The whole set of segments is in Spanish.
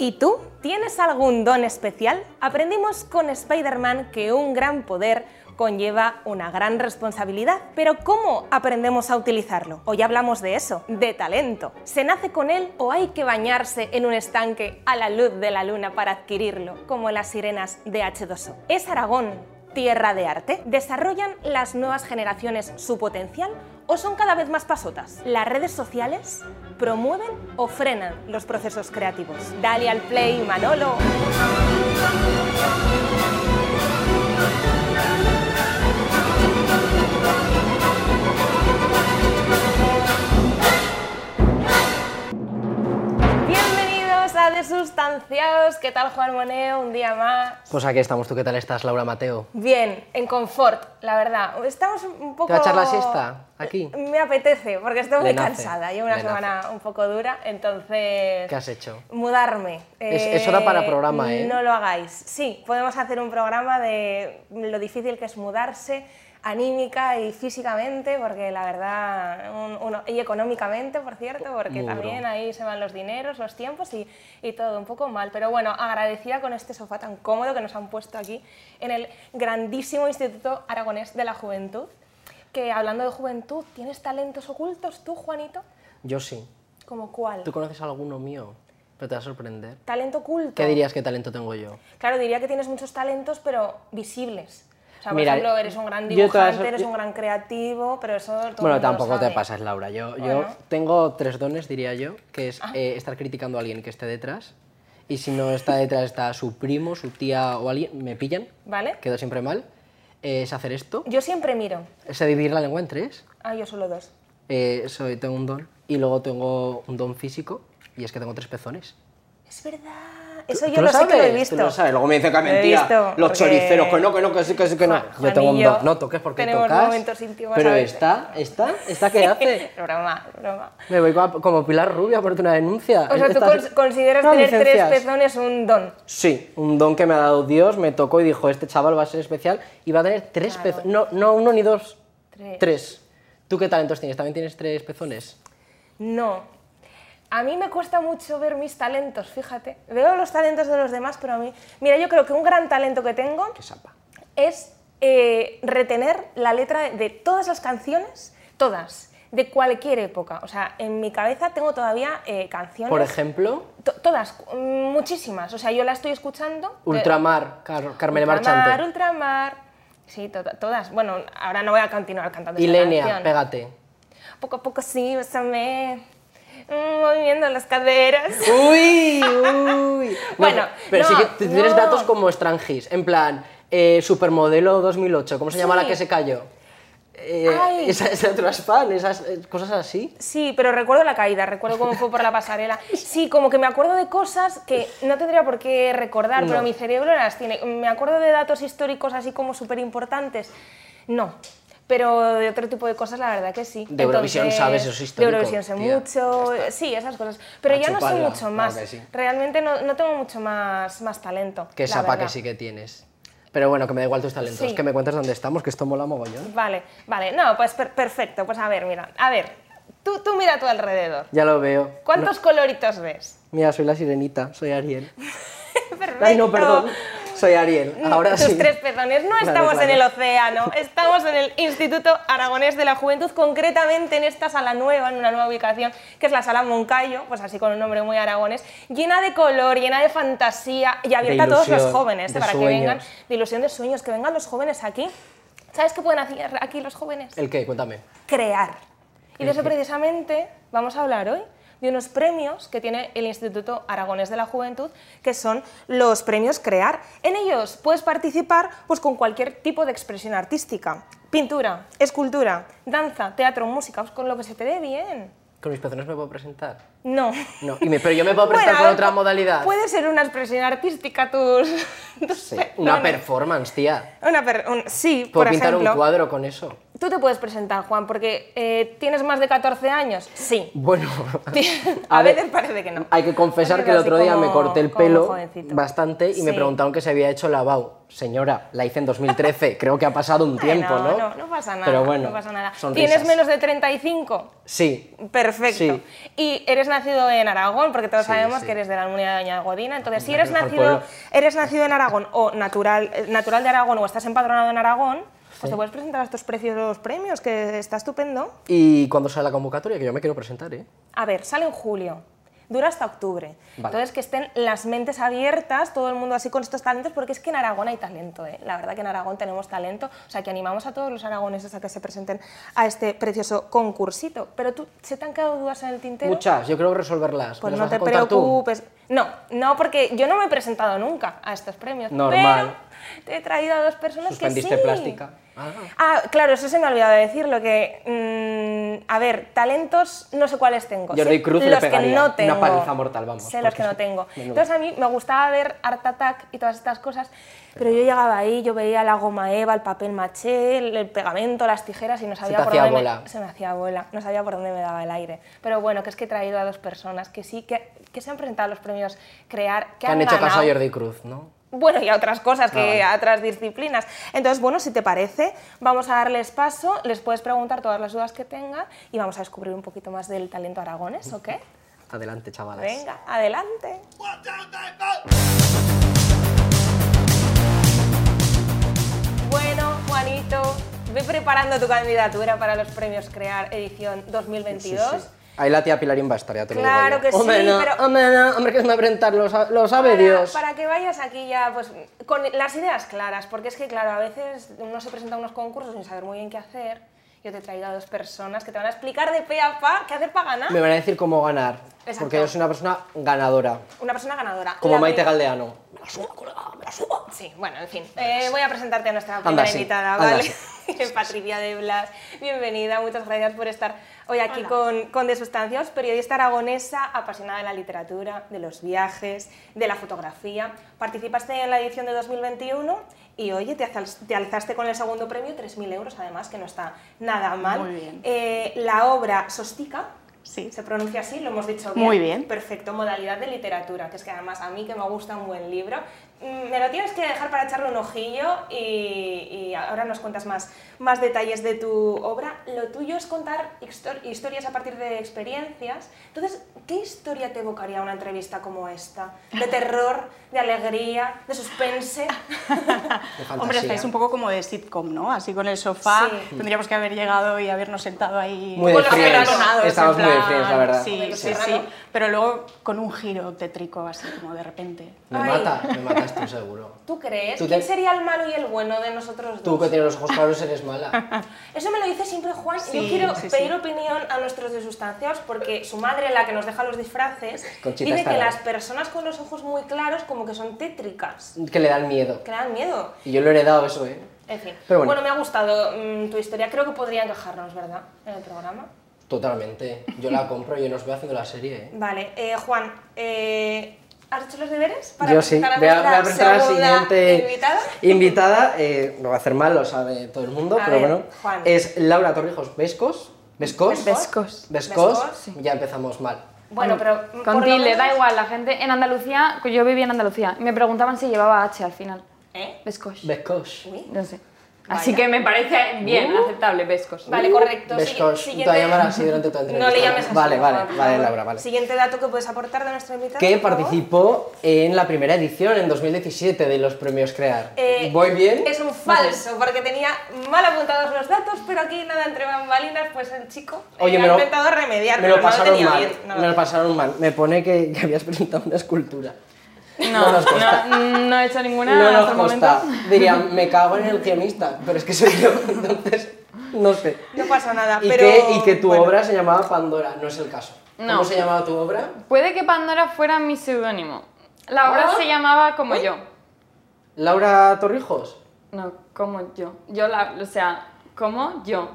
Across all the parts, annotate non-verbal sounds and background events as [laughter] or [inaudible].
¿Y tú? ¿Tienes algún don especial? Aprendimos con Spider-Man que un gran poder conlleva una gran responsabilidad. Pero ¿cómo aprendemos a utilizarlo? Hoy hablamos de eso, de talento. ¿Se nace con él o hay que bañarse en un estanque a la luz de la luna para adquirirlo, como las sirenas de H2O? ¿Es Aragón tierra de arte? ¿Desarrollan las nuevas generaciones su potencial o son cada vez más pasotas? ¿Las redes sociales promueven o frenan los procesos creativos? Dale al play, Manolo. Bienvenidos a Desustanciados. ¿Qué tal, Juan Moneo? Un día más. Pues aquí estamos, ¿tú qué tal estás, Laura Mateo? Bien, en confort, la verdad. Estamos un poco... ¿Te va a echar la siesta aquí? Me apetece, porque estoy muy cansada. Llevo una le semana un poco dura, entonces... ¿Qué has hecho? Mudarme. Es- es hora para programa, ¿eh? No lo hagáis. Sí, podemos hacer un programa de lo difícil que es mudarse anímica y físicamente, porque la verdad, un- uno- y económicamente, por cierto, porque Muy también ahí se van los dineros, los tiempos y, y todo un poco mal. Pero bueno, agradecida con este sofá tan cómodo que nos han puesto aquí en el grandísimo Instituto Aragonés de la Juventud. Que hablando de juventud, ¿tienes talentos ocultos tú, Juanito? Yo sí. ¿Como cuál? ¿Tú conoces alguno mío? Pero te va a sorprender. ¿Talento oculto? ¿Qué dirías que talento tengo yo? Claro, diría que tienes muchos talentos, pero visibles. O sea, por Mira, ejemplo, eres un gran yo te dibujante, eres yo- un gran creativo, pero eso todo bueno, tampoco te sabe. pasas, Laura. Yo, yo Bueno. tengo tres dones, diría yo, que es Ah. eh, estar criticando a alguien que esté detrás. Y si no está detrás, está su primo, su tía o alguien, me pillan. ¿Vale? Quedo siempre mal. Eh, es hacer esto. Yo siempre miro. Es dividir la lengua en tres. Ah, yo solo dos. Eh, soy, tengo un don. Y luego tengo un don físico. Y es que tengo tres pezones. Es verdad. Eso ¿Tú yo lo sé que lo he visto. Tú lo sabes. Luego me dice que es mentira. visto, Los porque- choriceros, que no, que no, que sí, que sí, que no. Juan- yo tengo un yo. No toques porque tenemos tocas. momentos íntimos Pero esta, esta, esta qué [laughs] hace. [laughs] Broma, broma. Me voy como, como Pilar Rubia ponerte una denuncia. O sea, tú consideras No, tener licencias. tres pezones un don. Sí, un don que me ha dado Dios, me tocó y dijo, este chaval va a ser especial y va a tener tres Claro. pezones. No, no uno ni dos. Tres. ¿Tú qué talentos tienes? ¿También tienes tres pezones? No. A mí me cuesta mucho ver mis talentos, fíjate. Veo los talentos de los demás, pero a mí... Mira, yo creo que un gran talento que tengo Qué sapa. es eh, retener la letra de, todas las canciones, todas, de cualquier época. O sea, en mi cabeza tengo todavía eh, canciones... Por ejemplo, to- todas, muchísimas. O sea, yo la estoy escuchando... eh, Ultramar, Car- Ultramar, Marchante. Ultramar... Sí, to- todas. Bueno, ahora no voy a continuar cantando esa Ilenia, canción. pégate. Poco a poco sí, bésame. Moviendo las caderas. Uy, uy. [laughs] Bueno, pero sí que tienes no. datos como extranjis, en plan, eh, Supermodelo 2008, ¿cómo se llama Sí. la que se cayó? Eh, Ay. [laughs] esa, esa fan, esas eh, cosas así. Sí, pero recuerdo la caída, recuerdo cómo fue por la pasarela. [laughs] Sí, como que me acuerdo de cosas que no tendría por qué recordar, pero mi cerebro las tiene. Me acuerdo de datos históricos así como súper importantes. No. Pero de otro tipo de cosas, la verdad que sí. De Eurovisión sabes, eso es histórico, De Eurovisión sé tía. mucho, sí, esas cosas. Pero ya no sé mucho más. sí. Realmente no, no tengo mucho más, más talento. Que sapa que sí que tienes. Pero bueno, que me da igual tus talentos, Sí. que me cuentes dónde estamos, que esto mola mogollón. Vale, vale. No, pues per- perfecto. Pues a ver, mira. A ver, tú, tú mira a tu alrededor. Ya lo veo. ¿Cuántos coloritos ves? Mira, soy la sirenita, soy Ariel. [laughs] Perfecto. Ay, no, perdón. Soy Ariel. Ahora Tus sí. tres pezones. No estamos claro. en el océano, estamos en el Instituto Aragonés de la Juventud, concretamente en esta sala nueva, en una nueva ubicación, que es la Sala Moncayo, pues así con un nombre muy aragonés, llena de color, llena de fantasía y abierta a todos los jóvenes, para que vengan, de ilusión de sueños, que vengan los jóvenes aquí. ¿Sabes qué pueden hacer aquí los jóvenes? ¿El qué? Cuéntame. crear. Y de eso precisamente vamos a hablar hoy, de unos premios que tiene el Instituto Aragonés de la Juventud, que son los premios Crear. En ellos puedes participar pues, con cualquier tipo de expresión artística, pintura, escultura, danza, teatro, música, pues, con lo que se te dé bien. ¿Con mis pezones me puedo presentar? No. No, y me- pero yo me puedo presentar Bueno, con otra modalidad. Puede ser una expresión artística tus... [laughs] tus Sí, una performance, tía. Una per- un- sí, Puedo por pintar ejemplo. un cuadro con eso. Tú te puedes presentar, Juan, porque eh, tienes más de 14 años. Sí. Bueno, [laughs] A, a ver, veces parece que no. hay que confesar que el otro día me corté el pelo bastante y me preguntaron que se había hecho lavado. Señora, la hice en 2013, [laughs] creo que ha pasado un tiempo, ¿no? no, no pasa nada. Pero bueno, no pasa nada. ¿Tienes menos de 35? Sí, Perfecto. Sí. Y eres nacido en Aragón, porque todos Sí, sabemos que eres de la Almunia de Doña Godina. Entonces, si eres nacido, pueblo. eres nacido en Aragón o natural, natural de Aragón o estás empadronado en Aragón, pues te puedes presentar a estos preciosos premios, que está estupendo. ¿Y cuándo sale la convocatoria? Que yo me quiero presentar, ¿eh? A ver, sale en julio. Dura hasta octubre. Vale. Entonces, que estén las mentes abiertas, todo el mundo así con estos talentos, porque es que en Aragón hay talento, ¿eh? La verdad que en Aragón tenemos talento. O sea, que animamos a todos los aragoneses a que se presenten a este precioso concursito. Pero tú, ¿se te han quedado dudas en el tintero? Muchas, yo creo resolverlas. ¿Me Pues no te contar tú? preocupes. No, no, porque yo no me he presentado nunca a estos premios. Normal. Pero te he traído a dos personas que sí. plástica. Ah. Ah, claro, eso se me ha olvidado de decirlo, que, mm, a ver, talentos no sé cuáles tengo. Jordi Cruz le los que no una tengo. paliza mortal, vamos, Sé los que no tengo. menudo. Entonces a mí me gustaba ver Art Attack y todas estas cosas, pero yo llegaba ahí, yo veía la goma eva, el papel maché, el, el pegamento, las tijeras y no sabía por dónde bola. Me, se me hacía bola, no sabía por dónde me daba el aire. Pero bueno, que es que he traído a dos personas que sí, que, que se han presentado a los premios Crear, que, Que han hecho caso a. Jordi Cruz, ¿no? Bueno, y a otras cosas, que Ah, a otras disciplinas. Entonces, bueno, si te parece, vamos a darles paso, les puedes preguntar todas las dudas que tengan y vamos a descubrir un poquito más del talento aragones, ¿ok? Adelante, chavalas. Venga, adelante. Bueno, Juanito, ve preparando tu candidatura para los premios Crear edición 2022. Sí, sí. Ahí la tía Pilarín va a estar, ya te lo Claro digo yo. que sí, no, pero- Hombre, no, hombre, que me presentar, lo, lo sabe para, Dios. para que vayas aquí ya pues con las ideas claras, porque es que claro, a veces uno se presenta a unos concursos sin saber muy bien qué hacer. Yo te he traído a dos personas que te van a explicar de pe a pa qué hacer para ganar. Me van a decir cómo ganar, Exacto. porque yo soy una persona ganadora, Una persona ganadora. como La Maite Galdeano. Me la suba, colega, me la suba. Sí, bueno, en fin. Eh, voy a presentarte a nuestra Anda, primera sí, invitada, anda, ¿vale? sí. [laughs] Patricia de Blas. Bienvenida, muchas gracias por estar hoy aquí con, con De Sustancias, periodista aragonesa, apasionada de la literatura, de los viajes, de la fotografía. Participaste en la edición de 2021 y, oye, te, alzas- te alzaste con el segundo premio, 3.000 euros además, que no está nada mal. Muy bien. Eh, la obra Sostica. Sí. Se pronuncia así, lo hemos dicho Muy bien. Perfecto, modalidad de literatura, que es que además a mí que me gusta un buen libro, me lo tienes que dejar para echarle un ojillo y, y ahora nos cuentas más, más detalles de tu obra. Lo tuyo es contar histor- historias a partir de experiencias. Entonces, ¿qué historia te evocaría una entrevista como esta? ¿De terror, de alegría, de suspense? De Hombre, estáis un poco como de sitcom, ¿no? Así con el sofá. Sí. Tendríamos que haber llegado y habernos sentado ahí. Muy Con los Estamos en muy Friends, la verdad. Sí, sí, sí. Pero luego con un giro tétrico, así como de repente. Me Ay. mata, me matas tú seguro. ¿Tú crees? Tú ¿Quién sería el malo y el bueno de nosotros dos? Tú que tienes los ojos claros eres mala. [laughs] Eso me lo dice siempre Juan. Yo Sí, quiero sí, pedir sí. opinión a nuestros desustanciados porque su madre, la que nos deja los disfraces, Conchita dice que las personas con los ojos muy claros como que son tétricas, Que le dan miedo. que le dan miedo. Y yo lo he heredado eso, ¿eh? En fin. Pero bueno. me ha gustado mm, tu historia. Creo que podría encajarnos, ¿verdad? En el programa. Totalmente. Yo la compro y yo nos veo haciendo la serie, ¿eh? Vale. eh, Juan, eh, ¿has hecho los deberes? Yo sí, voy a, voy a nuestra presentar a la siguiente invitada? invitada, eh, lo va a hacer mal, lo sabe todo el mundo, A pero ver, bueno. Juan. Es Laura Torrijos Vescos. ¿Vescos? Vescos. Vescos. Vescos, Ya empezamos mal. Bueno, pero... Con menos- da igual, la gente en Andalucía, yo viví en Andalucía, me preguntaban si llevaba H al final. ¿Eh? Vescos. Vescos. No sé. Así que me parece bien, aceptable, Vescos. Vale, correcto. Vescos. Sigui- Te voy a llamar así durante tu entrevista. [laughs] No le llames así. Vale, vale, vale, Laura, vale. Siguiente dato que puedes aportar de nuestra invitada. Que participó en la primera edición, en 2017, de los premios Crear. Eh, ¿Voy bien? Es un falso, porque tenía mal apuntados los datos, pero aquí nada entre bambalinas, pues el chico eh, Oye, ha me lo, intentado remediar, me lo pero no pasaron tenía mal. bien. no me lo lo pasaron mal. Me pone que, que habías presentado una escultura. No, nos consta. no, no he hecho ninguna no hasta nos el consta. momento. Dirían, me cago en el guionista, pero es que soy yo, [laughs] entonces no sé. No pasa nada, Y, pero... que, y que tu bueno. obra se llamaba Pandora, no es el caso. ¿Cómo se llamaba tu obra? Puede que Pandora fuera mi seudónimo. La obra Ah. se llamaba como yo. ¿Laura Torrijos? No, como yo. Yo la, o sea, como yo.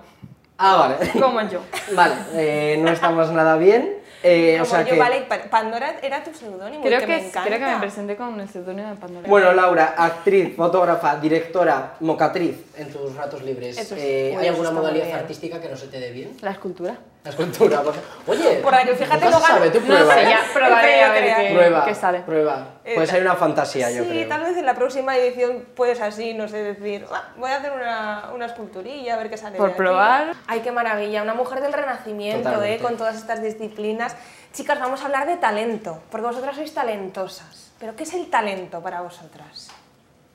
Ah, vale. Como yo. [laughs] Vale, eh, no estamos nada bien. Eh, o sea yo, que... vale, Pandora era tu seudónimo, Creo que, que, me es- encanta. creo que me presenté con el seudónimo de Pandora. Bueno, Laura, actriz, fotógrafa, directora, mocatriz en tus ratos libres. Es. eh, ¿Hay alguna modalidad bien. artística que no se te dé bien? La escultura. La escultura. por- Oye, Por la que fíjate, no se sabe, tú No prueba. sé, ¿eh? ya probaré a ver qué, Prueba, qué sale. prueba. Eh, Puede ser una fantasía, yo sí, creo. tal vez en la próxima edición puedes así, no sé, decir, "Ah, voy a hacer una, una esculturilla, a ver qué sale Por de aquí". probar. Ay, qué maravilla, una mujer del renacimiento, ¿eh? Totalmente. con todas estas disciplinas. Chicas, vamos a hablar de talento, porque vosotras sois talentosas. ¿Pero qué es el talento para vosotras?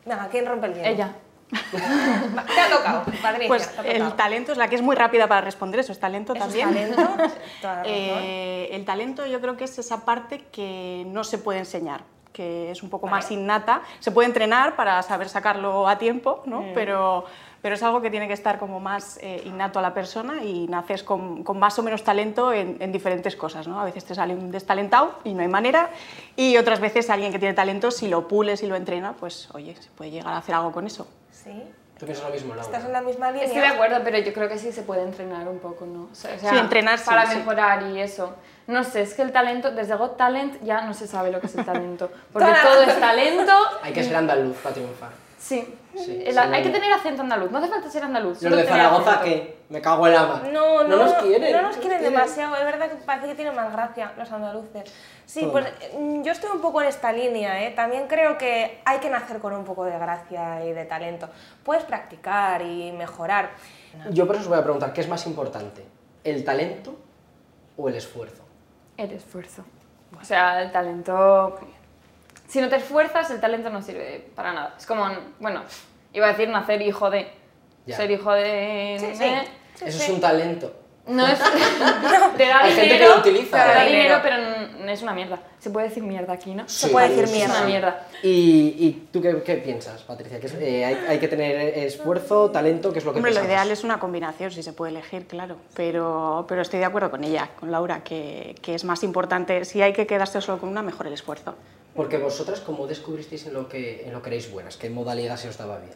Venga, ¿quién rompe el hielo? Ella. Te ha tocado, Patricia. Pues te ha el talento es la que es muy rápida para responder, eso es talento ¿Eso es también. talento? [laughs] La razón. Eh, el talento yo creo que es esa parte que no se puede enseñar, que es un poco Vale. más innata. Se puede entrenar para saber sacarlo a tiempo, ¿no? Mm. pero, pero es algo que tiene que estar como más eh, innato a la persona y naces con, con más o menos talento en, en diferentes cosas. ¿no? A veces te sale un destalentado y no hay manera, y otras veces alguien que tiene talento, si lo pules y lo entrena, pues oye, se puede llegar a hacer algo con eso. ¿Sí? ¿Tú piensas lo mismo, Laura? ¿Estás en la misma línea? Estoy de acuerdo, pero yo creo que sí se puede entrenar un poco, ¿no? O sea, Sí, entrenar Para sí. mejorar y eso. No sé, es que el talento, desde Got Talent ya no se sabe lo que es el talento. Porque [laughs] todo es [laughs] talento. Hay que ser andaluz para triunfar. Sí. Sí, El- sí, hay no. que tener acento andaluz, no hace falta ser andaluz. Los de Zaragoza. ¿qué? Me cago en la mar. No, no, nos quieren. No nos quieren demasiado, es verdad que parece que tienen más gracia los andaluces. Sí, Todo pues mal. mm, yo estoy un poco en esta línea, ¿eh? también creo que hay que nacer con un poco de gracia y de talento. Puedes practicar y mejorar. Yo por eso os voy a preguntar, ¿qué es más importante? ¿El talento o el esfuerzo? El esfuerzo. O sea, el talento. Si no te esfuerzas, el talento no sirve para nada. Es como, bueno, iba a decir nacer hijo de. Ya. Ser hijo de. Sí, sí. eh, Sí, Eso sí. es un talento. No es. [laughs] te da Hay gente dinero. que lo utiliza, Te da ¿eh? dinero, pero n- es una mierda. Se puede decir mierda aquí, ¿no? Se puede decir Es mierda. una mierda. ¿Y, y tú qué, qué piensas, Patricia? ¿Que es- eh, hay, hay que tener esfuerzo, talento? ¿Qué es lo que Hombre, lo ideal es una combinación, si se puede elegir, claro. Pero, pero estoy de acuerdo con ella, con Laura, que, que es más importante, si hay que quedarse solo con una, mejor el esfuerzo. Porque vosotras, ¿cómo descubristeis en lo que, en lo que erais buenas? ¿Qué modalidad se os daba bien?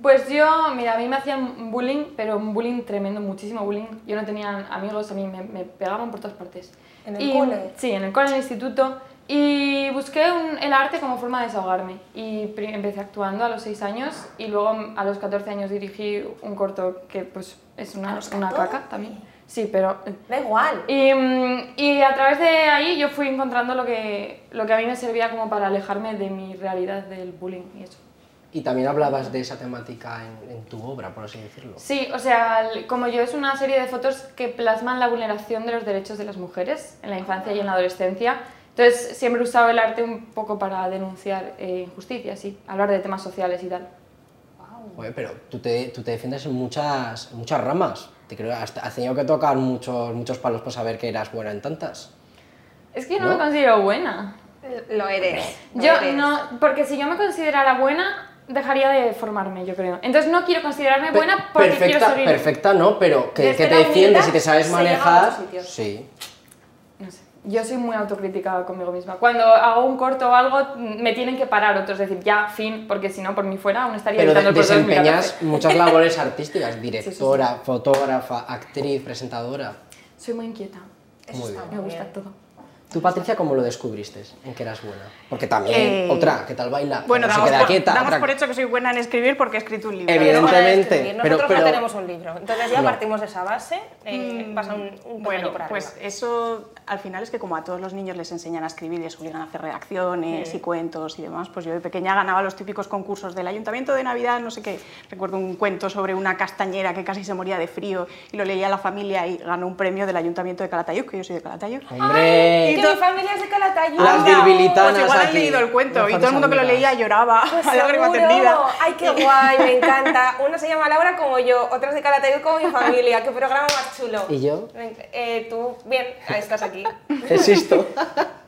Pues yo, mira, a mí me hacían bullying, pero un bullying tremendo, muchísimo bullying. Yo no tenía amigos, a mí me, me pegaban por todas partes. ¿En el Y- cole? Sí, en el cole, en el instituto. Y busqué un- el arte como forma de desahogarme. Y empecé actuando a los 6 años y luego a los 14 años dirigí un corto que pues es ¿A una, una 14? caca también. Sí, pero... Da igual. Y, mm, y a través de ahí yo fui encontrando lo que, lo que a mí me servía como para alejarme de mi realidad del bullying y eso. Y también hablabas de esa temática en, en tu obra, por así decirlo. Sí, o sea, como yo es una serie de fotos que plasman la vulneración de los derechos de las mujeres en la infancia y en la adolescencia. Entonces siempre he usado el arte un poco para denunciar eh, injusticias, sí, hablar de temas sociales y tal. Joder, pero tú te, tú te defiendes en muchas, en muchas ramas. Te creo, has, has tenido que tocar muchos, muchos palos para saber que eras buena en tantas. Es que yo no, ¿No? me considero buena. Lo eres. lo Yo eres. no, porque si yo me considerara buena, dejaría de formarme, yo creo. Entonces no quiero considerarme Pe- buena porque quiero perfecta, seguir... perfecta no, pero que, que te defiendes y te sabes manejar. Sí. No sé. Yo soy muy autocrítica conmigo misma. Cuando hago un corto o algo, me tienen que parar otros, decir ya, fin, porque si no, por mí fuera, aún estaría Pero de- desempeñas 2014. muchas labores [laughs] artísticas, directora, fotógrafa, actriz, presentadora. Soy muy inquieta. Eso Muy está bien. Me gusta todo. ¿Tú, Patricia, cómo lo descubriste? ¿En que eras buena? Porque también, Eh, otra, ¿qué tal baila? Bueno, no damos, se queda por, quieta. damos otra- por hecho que soy buena en escribir porque he escrito un libro. Pero Evidentemente, pero- Nosotros pero- no tenemos un libro, entonces ya No. partimos de esa base, eh, pasa un, un Bueno, por pues eso al final es que como a todos los niños les enseñan a escribir y les obligan a hacer redacciones y cuentos y demás, pues yo de pequeña ganaba los típicos concursos del Ayuntamiento de Navidad, no sé qué. Recuerdo un cuento sobre una castañera que casi se moría de frío y lo leía a la familia y ganó un premio del Ayuntamiento de Calatayud, que yo soy de Calatayud. ¡Hombre! Mi familia es de Calatayud. Las Anda. bilbilitanas Pues igual han aquí, leído el cuento y todo el mundo que lo leía lloraba Pues [laughs] a lágrima seguro. tendida. Ay, qué guay, me encanta. Una se llama Laura como yo, otra es de Calatayud como mi familia. Qué programa más chulo. ¿Y yo? Eh, tú, bien, estás aquí. Existo. [laughs]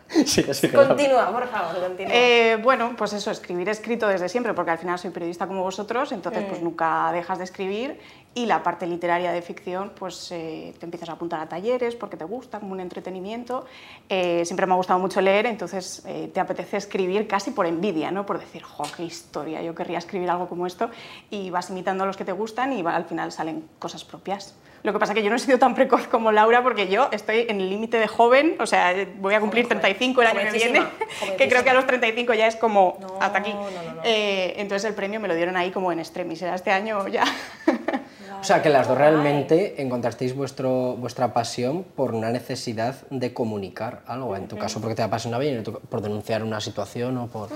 [laughs] sí, sí, claro. Continúa, por favor, continúa. Eh, bueno, pues eso, escribir escrito desde siempre, porque al final soy periodista como vosotros, entonces pues nunca dejas de escribir y la parte literaria de ficción, pues eh, te empiezas a apuntar a talleres porque te gusta, como un entretenimiento. Eh, siempre me ha gustado mucho leer, entonces eh, te apetece escribir casi por envidia, ¿no? Por decir, jo, qué historia, yo querría escribir algo como esto y vas imitando a los que te gustan y va- al final salen cosas propias. Lo que pasa es que yo no he sido tan precoz como Laura porque yo estoy en el límite de joven, o sea, voy a cumplir Joven, 35 el año que viene, [laughs] que creo que a los 35 ya es como No, hasta aquí. no, no, no. Eh, entonces el premio me lo dieron ahí como en extremis, era este año ya. [laughs] O sea, que las dos realmente encontrasteis vuestro, vuestra pasión por una necesidad de comunicar algo, en tu caso porque te apasionaba y en tu- por denunciar una situación o por...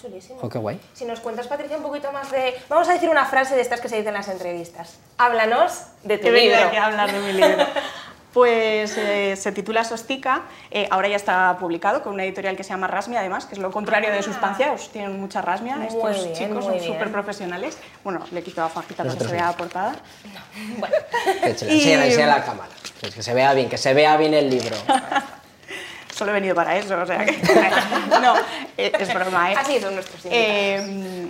Chulísimo. Jo, qué guay. Si nos cuentas, Patricia, un poquito más de... Vamos a decir una frase de estas que se dicen en las entrevistas. Háblanos de tu venido libro. a hablar de mi libro. [laughs] Pues eh, se titula Sostica, eh, ahora ya está publicado con una editorial que se llama Rasmia, además, que es lo contrario de Sustancia, os tienen mucha rasmia, Muy estos bien, chicos muy son súper profesionales. Bueno, le he quitado fajita para que se vea no. la [laughs] portada. Bueno, Que se la Y- la cámara. Que, que se vea bien, que se vea bien el libro. [laughs] Solo he venido para eso, o sea que... [laughs] no, eh, es broma, ¿eh? así son nuestros invitados. Eh,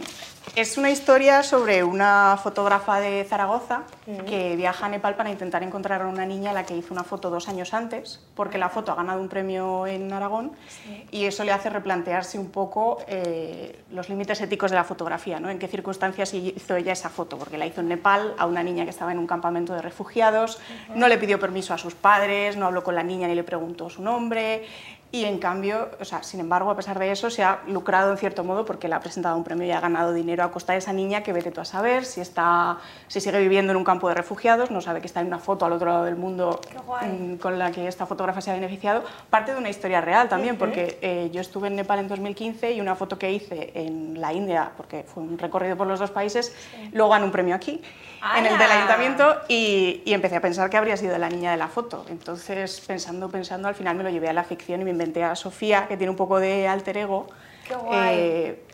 es una historia sobre una fotógrafa de Zaragoza que viaja a Nepal para intentar encontrar a una niña a la que hizo una foto dos años antes, porque la foto ha ganado un premio en Aragón y eso le hace replantearse un poco eh, los límites éticos de la fotografía, ¿no? en qué circunstancias hizo ella esa foto, porque la hizo en Nepal a una niña que estaba en un campamento de refugiados, no le pidió permiso a sus padres, no habló con la niña ni le preguntó su nombre. Y en cambio, o sea, sin embargo, a pesar de eso, se ha lucrado en cierto modo porque le ha presentado un premio y ha ganado dinero a costa de esa niña que vete tú a saber si, está, si sigue viviendo en un campo de refugiados, no sabe que está en una foto al otro lado del mundo mm, con la que esta fotógrafa se ha beneficiado. Parte de una historia real también, porque eh, yo estuve en Nepal en 2015 y una foto que hice en la India, porque fue un recorrido por los dos países, luego gané un premio aquí, en el del ayuntamiento, y, y empecé a pensar que habría sido la niña de la foto. Entonces, pensando, pensando, al final me lo llevé a la ficción y me inventé a Sofía, que tiene un poco de alter ego. ¡Qué guay! eh,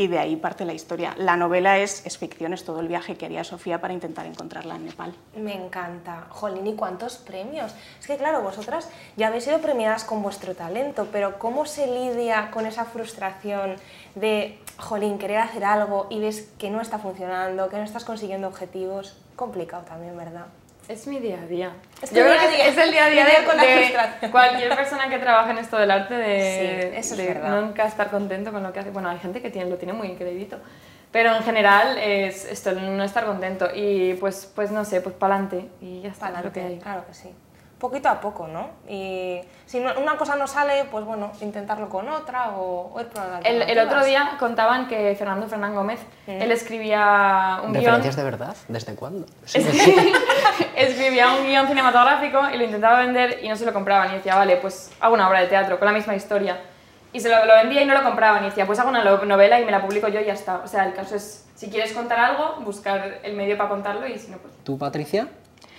y de ahí parte la historia. La novela es, es ficción, es todo el viaje que haría Sofía para intentar encontrarla en Nepal. Me encanta. Jolín, ¿y cuántos premios? Es que claro, vosotras ya habéis sido premiadas con vuestro talento, pero ¿cómo se lidia con esa frustración de, jolín, querer hacer algo y ves que no está funcionando, que no estás consiguiendo objetivos? Complicado también, ¿verdad? Es mi día a día. Es Yo creo día que día. es el día a día de, con la de frustración. cualquier persona que trabaja en esto del arte, de, Sí, eso es de verdad. nunca estar contento con lo que hace. Bueno, hay gente que tiene, lo tiene muy increíbito, pero en general es esto, no estar contento y pues, pues no sé, pues para adelante y ya está, Pa'lante, claro que sí. Poquito a poco, ¿no? Y si no- una cosa no sale, pues bueno, intentarlo con otra o, o ir probando El, el otro día contaban que Fernando Fernán Gómez, él escribía un guion ¿Referencias de verdad? ¿Desde cuándo? [laughs] escribía un guion cinematográfico y lo intentaba vender y no se lo compraban. Y decía, vale, pues hago una obra de teatro con la misma historia. Y se lo, lo vendía y no lo compraban. Y decía, pues hago una novela y me la publico yo y ya está. O sea, el caso es, si quieres contar algo, buscar el medio para contarlo y si no, pues... ¿Tú, Patricia?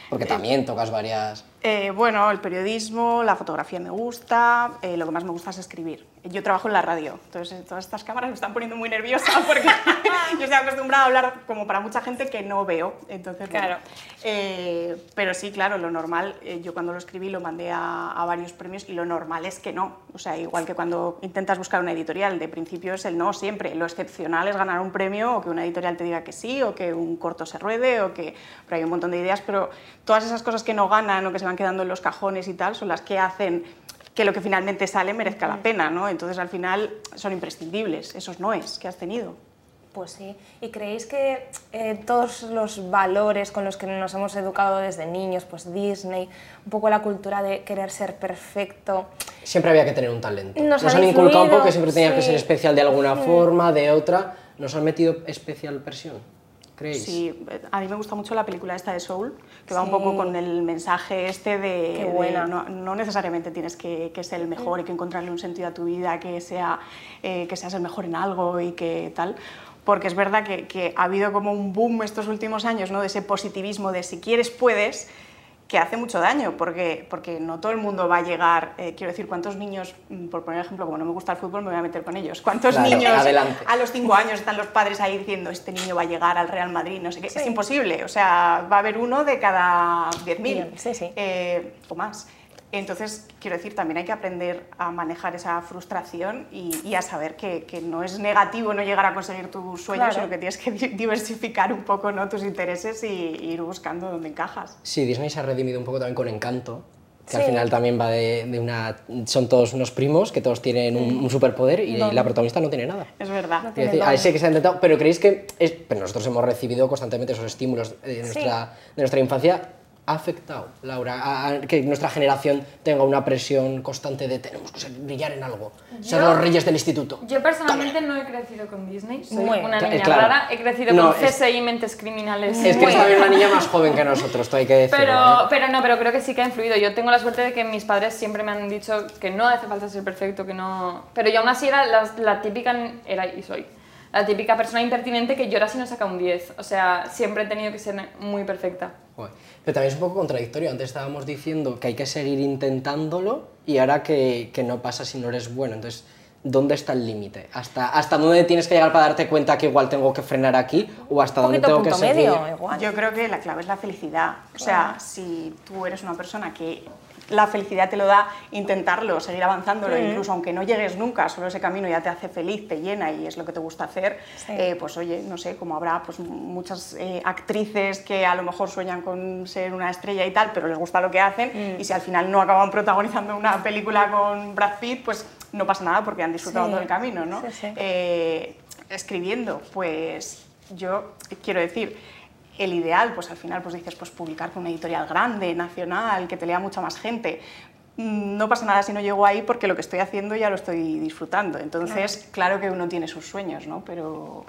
Porque también tocas varias... Eh, bueno, el periodismo, la fotografía me gusta, eh, lo que más me gusta es escribir. Yo trabajo en la radio, entonces eh, todas estas cámaras me están poniendo muy nerviosa [laughs] porque [laughs] yo estoy acostumbrada a hablar como para mucha gente que no veo. Entonces, bueno, Claro. eh, pero sí, claro, lo normal, eh, yo cuando lo escribí lo mandé a, a varios premios y lo normal es que no. O sea, igual que cuando intentas buscar una editorial, de principio es el no siempre. Lo excepcional es ganar un premio o que una editorial te diga que sí o que un corto se ruede o que... Pero hay un montón de ideas, pero todas esas cosas que no ganan o que se van quedando en los cajones y tal son las que hacen que lo que finalmente sale merezca la pena, ¿no? Entonces al final son imprescindibles esos noes que has tenido. Pues sí. ¿Y creéis que eh, todos los valores con los que nos hemos educado desde niños, pues Disney, un poco la cultura de querer ser perfecto, Siempre había que tener un talento. Nos Nos, han han inculcado un poco que siempre tenía que sí. ser especial de alguna forma, de otra. ¿Nos han metido especial presión? ¿Creéis? Sí, a mí me gusta mucho la película esta de Soul, que va un poco con el mensaje este de, de buena. no, no necesariamente tienes que, que ser el mejor y que encontrarle un sentido a tu vida, que, sea, eh, que seas el mejor en algo y que tal. Porque es verdad que, que ha habido como un boom estos últimos años ¿no? de ese positivismo de si quieres puedes, que hace mucho daño, porque, porque no todo el mundo va a llegar, eh, quiero decir, ¿cuántos niños, mm, por poner ejemplo, como no me gusta el fútbol, me voy a meter con ellos, ¿cuántos Claro, niños adelante. a los cinco años están los padres ahí diciendo, este niño va a llegar al Real Madrid, no sé qué, es imposible, o sea, va a haber uno de cada 10.000 Bien, sí, sí. eh, o más. Entonces, quiero decir, también hay que aprender a manejar esa frustración y, y a saber que, que no es negativo no llegar a conseguir tus sueños, Claro. sino que tienes que di- diversificar un poco ¿no? tus intereses y, y ir buscando dónde encajas. Sí, Disney se ha redimido un poco también con Encanto, que Sí. al final también va de, de una... Son todos unos primos que todos tienen un, un superpoder y la protagonista no tiene nada. Es verdad. No Es tiene decir, ahí sí que se ha intentado, pero creéis que es, pero nosotros hemos recibido constantemente esos estímulos de Sí. nuestra, de nuestra infancia ha afectado, Laura, a, a que nuestra generación tenga una presión constante de tenemos que ser- brillar en algo, ser Yo- los reyes del instituto? Yo personalmente no he crecido con Disney, soy Muy una niña Claro. rara, he crecido No, con es- CSI Mentes Criminales. Es que es también una niña más joven que nosotros, esto hay que decirlo. Pero, ¿eh? pero no, pero creo que sí que ha influido. Yo tengo la suerte de que mis padres siempre me han dicho que no hace falta ser perfecto, que no... Pero yo aún así era la, la típica, era y soy, la típica persona impertinente que llora si no saca un 10. O sea, siempre he tenido que ser muy perfecta. Joder. Pero también es un poco contradictorio. Antes estábamos diciendo que hay que seguir intentándolo y ahora que, que no pasa si no eres bueno. Entonces, ¿dónde está el límite? ¿Hasta, ¿Hasta dónde tienes que llegar para darte cuenta que igual tengo que frenar aquí? ¿O hasta Un dónde tengo que punto seguir? medio, igual. Yo creo que la clave es la felicidad. O sea, si tú eres una persona que la felicidad te lo da intentarlo, seguir avanzándolo, incluso aunque no llegues nunca, solo ese camino ya te hace feliz, te llena y es lo que te gusta hacer, Sí. eh, pues oye, no sé, como habrá pues, muchas eh, actrices que a lo mejor sueñan con ser una estrella y tal, pero les gusta lo que hacen y si al final no acaban protagonizando una película con Brad Pitt, pues no pasa nada porque han disfrutado Sí. todo el camino, ¿no? Eh, escribiendo, pues yo quiero decir, el ideal, pues al final pues dices, pues publicar con una editorial grande, nacional, que te lea mucha más gente. Mm, No pasa nada si no llego ahí porque lo que estoy haciendo ya lo estoy disfrutando. Entonces, claro, que uno tiene sus sueños, ¿no? Pero,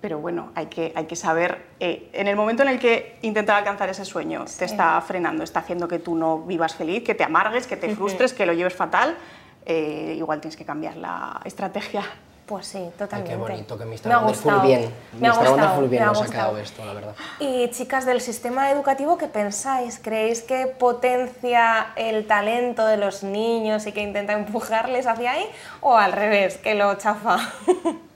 pero bueno, hay que, hay que saber, eh, en el momento en el que intentar alcanzar ese sueño te está frenando, está haciendo que tú no vivas feliz, que te amargues, que te frustres, que lo lleves fatal, eh, igual tienes que cambiar la estrategia. Pues sí, Ay, totalmente. qué bonito, que Me Mr. ha Wonderful gustado. bien. Me ha gustado, me bien ha nos ha quedado esto, la verdad. Y chicas del sistema educativo, ¿qué pensáis? ¿Creéis que potencia el talento de los niños y que intenta empujarles hacia ahí? ¿O al revés, que lo chafa? [laughs]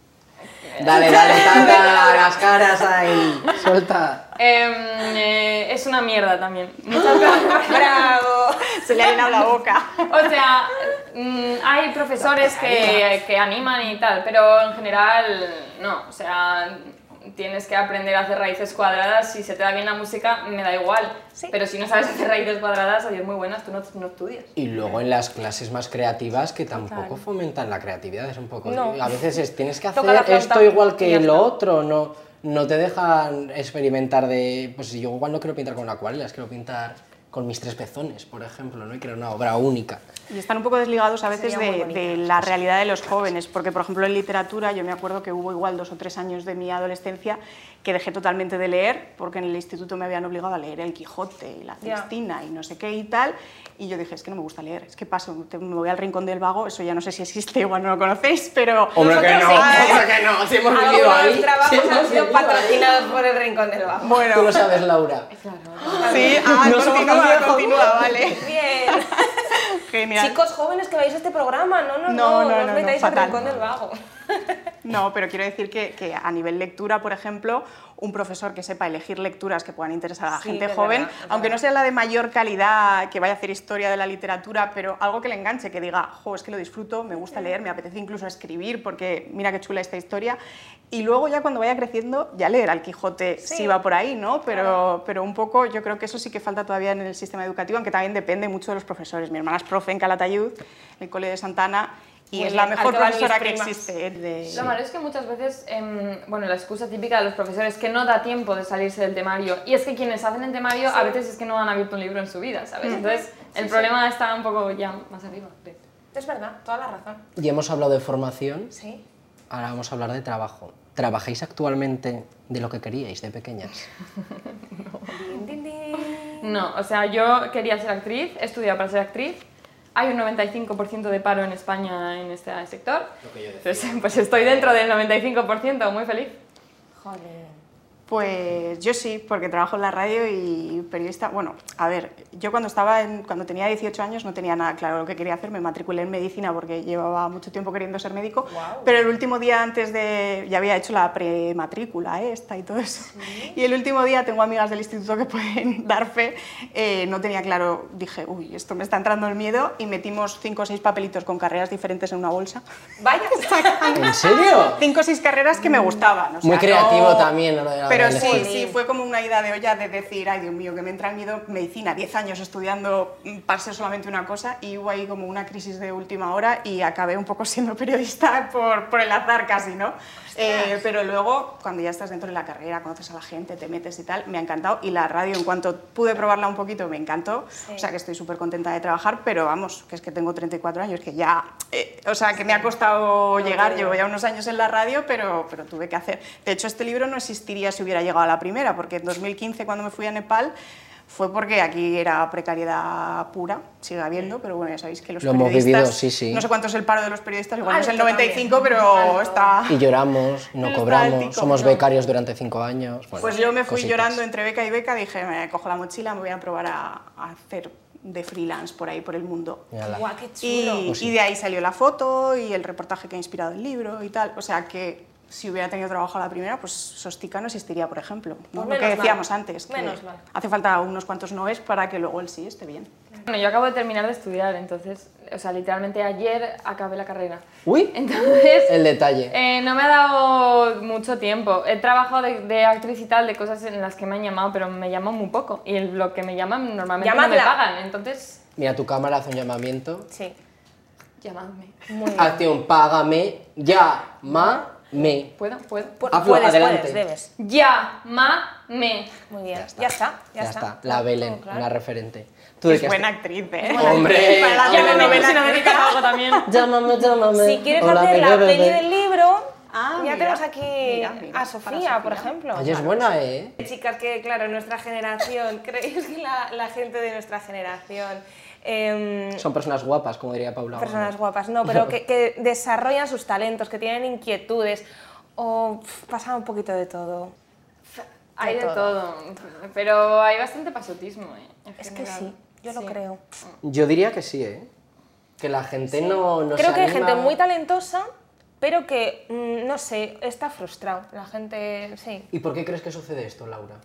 Dale, dale, [laughs] tanta las caras ahí. Suelta. Em, eh, es una mierda también. Muchas cosas. [laughs] ¡Bravo! Se le ha llenado la boca. O sea, mm, hay profesores que, que animan y tal, pero en general no. O sea, tienes que aprender a hacer raíces cuadradas. Si se te da bien la música, me da igual. Sí. Pero si no sabes hacer raíces cuadradas, adiós, muy buenas, tú no, no estudias. Y luego en las clases más creativas que tampoco fomentan la creatividad, es un poco... No. A veces es, tienes que hacer esto igual que lo otro, no, no te dejan experimentar de... Pues yo igual no quiero pintar con acuarelas, quiero pintar con mis tres pezones, por ejemplo, ¿no? y crear una obra única. Y están un poco desligados a veces de, de la realidad de los jóvenes, porque por ejemplo en literatura yo me acuerdo que hubo igual dos o tres años de mi adolescencia que dejé totalmente de leer, porque en el instituto me habían obligado a leer El Quijote y La Ya. Cristina y no sé qué y tal, y yo dije, es que no me gusta leer, es que paso, me voy al Rincón del Vago, eso ya no sé si existe, igual no lo conocéis, pero... Hombre que no, [laughs] hombre que no, si hemos vivido ahí. trabajos si han sido patrocinados por el Rincón del ahí. Bueno, Tú lo sabes, Laura. [laughs] sí, ah, No tan continúa, continúa, vale. [laughs] Bien. [laughs] Genial. Chicos jóvenes que veis este programa, no, no, no, No, no, no, no, metáis no, Vago. [laughs] No, pero quiero decir que, que a nivel lectura, por ejemplo, un profesor que sepa elegir lecturas que puedan interesar a la Sí, gente joven, verdad, aunque no sea la de mayor calidad, que vaya a hacer historia de la literatura, pero algo que le enganche, que diga, jo, es que lo disfruto, me gusta leer, me apetece incluso escribir, porque mira qué chula esta historia. Y luego ya cuando vaya creciendo, ya leer al Quijote Sí. si va por ahí, ¿no? Pero, pero un poco yo creo que eso sí que falta todavía en el sistema educativo, aunque también depende mucho de los profesores. Mi hermana es profe en Calatayud, en el Cole de Santana, y Muy es la bien, mejor profesora que existe. ¿eh? de- Lo malo es que muchas veces, em, bueno, la excusa típica de los profesores es que no da tiempo de salirse del temario. Y es que quienes hacen el temario a veces es que no han abierto un libro en su vida, ¿sabes? Entonces, el problema está un poco ya más arriba. Es verdad, toda la razón. Y hemos hablado de formación, Sí. ahora vamos a hablar de trabajo. ¿Trabajáis actualmente de lo que queríais de pequeñas? [laughs] Din, din, din. No, o sea, yo quería ser actriz, he estudiado para ser actriz. Hay un 95% de paro en España en este sector. Entonces, [laughs] pues estoy dentro del 95%, muy feliz. Joder. Pues yo sí, porque trabajo en la radio y periodista. Bueno, a ver, yo cuando estaba en, cuando tenía 18 años no tenía nada claro lo que quería hacer. Me matriculé en medicina porque llevaba mucho tiempo queriendo ser médico. Pero el último día antes de ya había hecho la prematrícula esta y todo eso. Y el último día tengo amigas del instituto que pueden [laughs] dar fe. eh, no tenía claro, dije, uy, esto me está entrando el miedo y metimos cinco o seis papelitos con carreras diferentes en una bolsa. Vaya. [laughs] ¿En serio? Cinco o seis carreras que me gustaban. o Muy sea, creativo no- también. Lo de la pero de sí, sí, fue como una ida de olla de decir, ay Dios mío, que me entra el miedo, medicina, 10 años estudiando mm, para ser solamente una cosa y hubo ahí como una crisis de última hora y acabé un poco siendo [laughs] periodista por, por el azar casi, ¿no? Eh, pero luego, cuando ya estás dentro de la carrera, conoces a la gente, te metes y tal, me ha encantado. Y la radio, en cuanto pude probarla un poquito, me encantó, o sea que estoy súper contenta de trabajar, pero vamos, que es que tengo 34 años, que ya, eh, o sea, que me ha costado llegar, llevo ya unos años en la radio, pero, pero tuve que hacer. De hecho, este libro no existiría si hubiera llegado a la primera, porque en 2015, cuando me fui a Nepal, fue porque aquí era precariedad pura, sigue habiendo, pero bueno, ya sabéis que los Lo hemos periodistas... vivido, sí, sí. No sé cuánto es el paro de los periodistas, igual no es el Alto 95, también. pero Alto. está... Y lloramos, no cobramos, somos ¿no? becarios durante cinco años. bueno, Pues yo me fui cositas. llorando entre beca y beca, dije, me cojo la mochila, me voy a probar a, a hacer de freelance por ahí, por el mundo. Guau, qué Y, chulo. Pues sí. y de ahí salió la foto y el reportaje que ha inspirado el libro y tal. O sea que si hubiera tenido trabajo a la primera, pues Sostica no existiría, por ejemplo. ¿no? Pues Lo que decíamos mal. antes, que Menos mal. hace falta unos cuantos noes para que luego el sí esté bien. Bueno, yo acabo de terminar de estudiar, entonces, o sea, literalmente ayer acabé la carrera. Uy, Entonces, el detalle. eh, no me ha dado mucho tiempo. He trabajado de, de actriz y tal, de cosas en las que me han llamado, pero me llaman muy poco. Y el- lo que me llaman normalmente no me pagan, entonces, Mira, tu cámara hace un llamamiento. Sí, llamadme. muy bien. Acción, págame, llámame. ¿Puedo? ¿Puedo? Pu- Hazlo, puedes, adelante. puedes, debes. Llámame. Muy bien. Ya está. Ya está, ya, Ya está. está, la Belén, Oh, claro. una referente. ¿Tú de Es qué buena has- actriz, ¿eh? Hombre, Para la hombre. telenovela si no me dedicas algo también. [laughs] Llámame, llámame. Si quieres Hola, hacer la peli del libro, Ah, ya mira, tenemos aquí mira, mira, a para Sofía, por Sofía. ejemplo. Oye, es buena, ¿eh? Chicas, que claro, nuestra generación, [laughs] ¿creéis que la, la gente de nuestra generación, em, Son personas guapas, como diría Paula. personas guapas, no, pero que, [laughs] que desarrollan sus talentos, que tienen inquietudes, o pf, pasa un poquito de todo? Hay de todo. todo, pero hay bastante pasotismo, ¿eh? Es que sí, yo lo creo. Yo diría que sí, ¿eh? Que la gente no, no creo se que hay anima- gente muy talentosa, pero que, mm, no sé, está frustrado. La gente, sí. ¿Y por qué crees que sucede esto, Laura?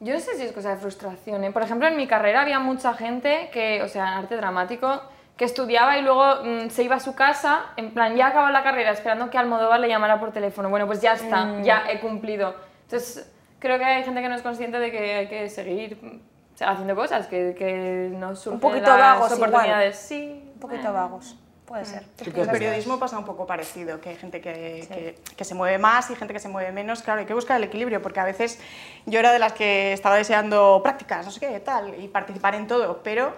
Yo no sé si es cosa de frustración. ¿eh? Por ejemplo, en mi carrera había mucha gente que, o sea, en arte dramático, que estudiaba y luego mm, se iba a su casa, en plan, ya acabó la carrera, esperando que Almodóvar le llamara por teléfono. Bueno, pues ya está, Mm. ya he cumplido. Entonces, creo que hay gente que no es consciente de que hay que seguir mm, haciendo cosas, que, que no surgen las vagos igual. oportunidades. Sí, Un poquito vagos, puede ser. En el periodismo pasa un poco parecido, que hay gente que, que- que se mueve más y gente que se mueve menos. Claro, hay que buscar el equilibrio, porque a veces yo era de las que estaba deseando prácticas, no sé qué, tal, y participar en todo, pero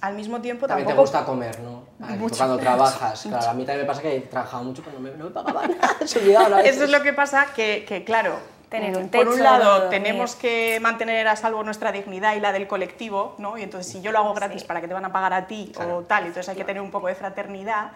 al mismo tiempo También te tampoco... gusta comer, ¿no? Mucho. Cuando trabajas. [laughs] Claro, a mí también me pasa que he trabajado mucho, pero no me, no me pagaban nada. [laughs] Eso es lo que pasa, que, que, claro, Tener un por techo un lado tenemos que mantener a salvo nuestra dignidad y la del colectivo, ¿no? Y entonces si yo lo hago gratis para que te van a pagar a ti o tal, entonces hay que tener un poco de fraternidad,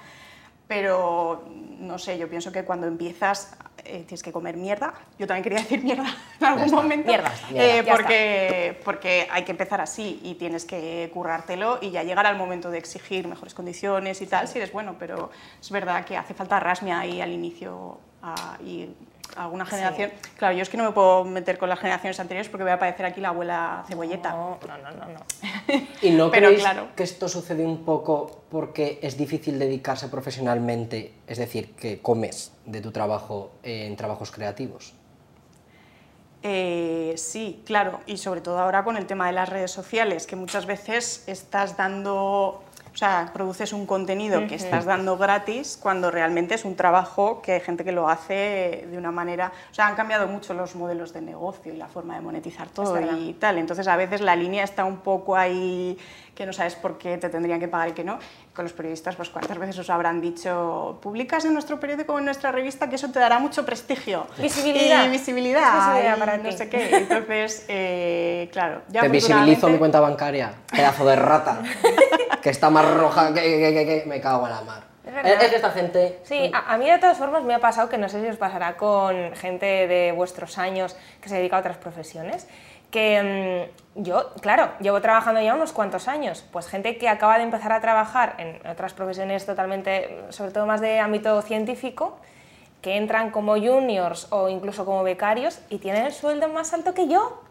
pero no sé, yo pienso que cuando empiezas eh, tienes que comer mierda. Yo también quería decir mierda [laughs] en algún momento. Mierda, mierda, eh, porque, porque hay que empezar así y tienes que currártelo y ya llegar al momento de exigir mejores condiciones y tal, si eres bueno, pero es verdad que hace falta rasmia ahí al inicio ah, y alguna generación. Claro, yo es que no me puedo meter con las generaciones anteriores porque voy a parecer aquí la abuela cebolleta. No, no, no, no. no. [laughs] ¿Y no Pero creéis claro. que esto sucede un poco porque es difícil dedicarse profesionalmente, es decir, que comes de tu trabajo en trabajos creativos? Eh, sí, claro, y sobre todo ahora con el tema de las redes sociales, que muchas veces estás dando, o sea, produces un contenido que estás dando gratis cuando realmente es un trabajo que hay gente que lo hace de una manera, o sea, han cambiado mucho los modelos de negocio y la forma de monetizar todo y tal, entonces a veces la línea está un poco ahí que no sabes por qué te tendrían que pagar y que no. Con los periodistas, pues cuántas veces os habrán dicho, publicas en nuestro periódico o en nuestra revista que eso te dará mucho prestigio. [laughs] Visibilidad. Y visibilidad. Es y para no ti. sé qué. Entonces, eh, claro, ya Te visibilizo mi cuenta bancaria, pedazo de rata, [laughs] que está más roja que, que, que- que- me cago en la mar. Es que esta gente... Sí, a, a mí de todas formas me ha pasado que no sé si os pasará con gente de vuestros años que se dedica a otras profesiones, que mm, yo, claro, llevo trabajando ya unos cuantos años, pues gente que acaba de empezar a trabajar en otras profesiones totalmente, sobre todo más de ámbito científico, que entran como juniors o incluso como becarios y tienen el sueldo más alto que yo.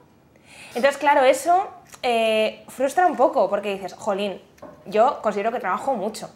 Entonces, claro, eso eh, frustra un poco porque dices, jolín, yo considero que trabajo mucho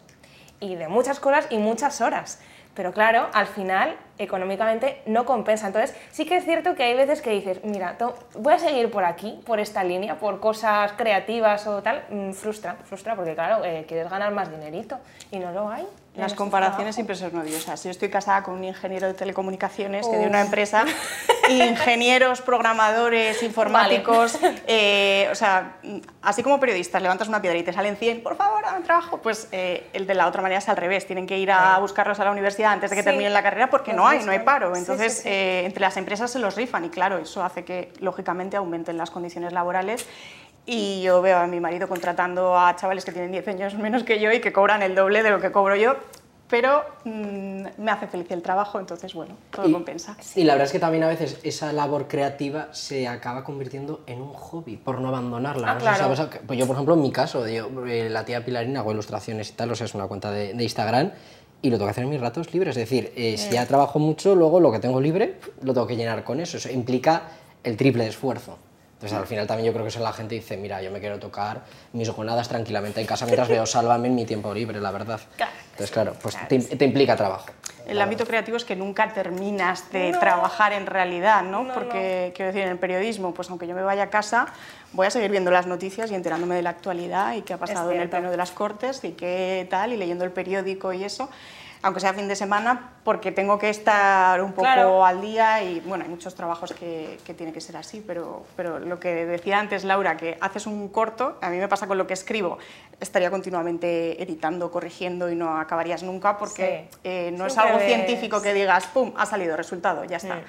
y de muchas cosas y muchas horas, Pero claro, al final, económicamente no compensa. Entonces, sí que es cierto que hay veces que dices, mira, voy a seguir por aquí, por esta línea, por cosas creativas o tal. Mm, frustra, frustra, porque claro, eh, quieres ganar más dinerito y no lo hay. Las comparaciones siempre son odiosas. Yo estoy casada con un ingeniero de telecomunicaciones que de una empresa, [laughs] ingenieros, programadores, informáticos, eh, o sea, mm, así como periodistas, levantas una piedra y te salen 100, por favor, hagan trabajo, pues eh, el de la otra manera es al revés, tienen que ir a buscarlos a la universidad antes de que Sí. terminen la carrera porque no hay, no hay paro. Entonces, sí, sí. eh, entre las empresas se los rifan y claro, eso hace que lógicamente aumenten las condiciones laborales. Y yo veo a mi marido contratando a chavales que tienen 10 años menos que yo y que cobran el doble de lo que cobro yo, pero mm, me hace feliz el trabajo, entonces bueno, todo Y- compensa. Y la verdad es que también a veces esa labor creativa se acaba convirtiendo en un hobby por no abandonarla. Ah, no claro. pues yo, por ejemplo, en mi caso, yo, eh, la tía Pilarina hago ilustraciones y tal, o sea, es una cuenta de, de Instagram y lo tengo que hacer en mis ratos libres. Es decir, eh, si ya trabajo mucho, luego lo que tengo libre lo tengo que llenar con eso. Eso implica el triple de esfuerzo. Entonces, al final también yo creo que eso la gente dice, mira, yo me quiero tocar mis gonadas tranquilamente en casa mientras veo [laughs] Sálvame en mi tiempo libre, la verdad. Claro. Entonces, claro, pues te, te implica trabajo. El ámbito creativo es que nunca terminas de trabajar en realidad, ¿no? Porque, quiero decir, en el periodismo, pues aunque yo me vaya a casa, voy a seguir viendo las noticias y enterándome de la actualidad y qué ha pasado en el pleno de las Cortes y qué tal, y leyendo el periódico y eso, aunque sea fin de semana, porque tengo que estar un poco Claro. al día y, bueno, hay muchos trabajos que, que tiene que ser así, pero, pero lo que decía antes Laura, que haces un corto, a mí me pasa con lo que escribo, estaría continuamente editando, corrigiendo y no acabarías nunca porque Sí. eh, no es algo ves- científico que digas, ¡pum!, ha salido resultado, ya está.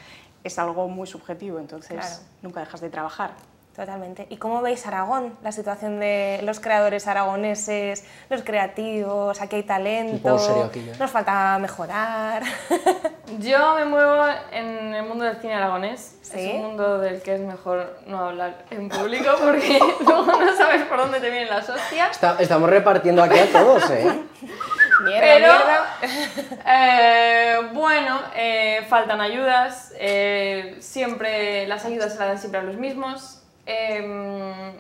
Es algo muy subjetivo, entonces Claro. nunca dejas de trabajar. Totalmente. ¿Y cómo veis Aragón? La situación de los creadores aragoneses, los creativos, aquí hay talento, Un poco serio aquí, ¿eh? nos falta mejorar. [laughs] Yo me muevo en el mundo del cine aragonés. ¿Sí? Es un mundo del que es mejor no hablar en público porque [laughs] luego no sabes por dónde te vienen las hostias. Está- estamos repartiendo aquí a todos, ¿eh? [laughs] mierda, Pero, mierda. eh, bueno, eh, faltan ayudas, eh, siempre las ayudas se las dan siempre a los mismos. Eh,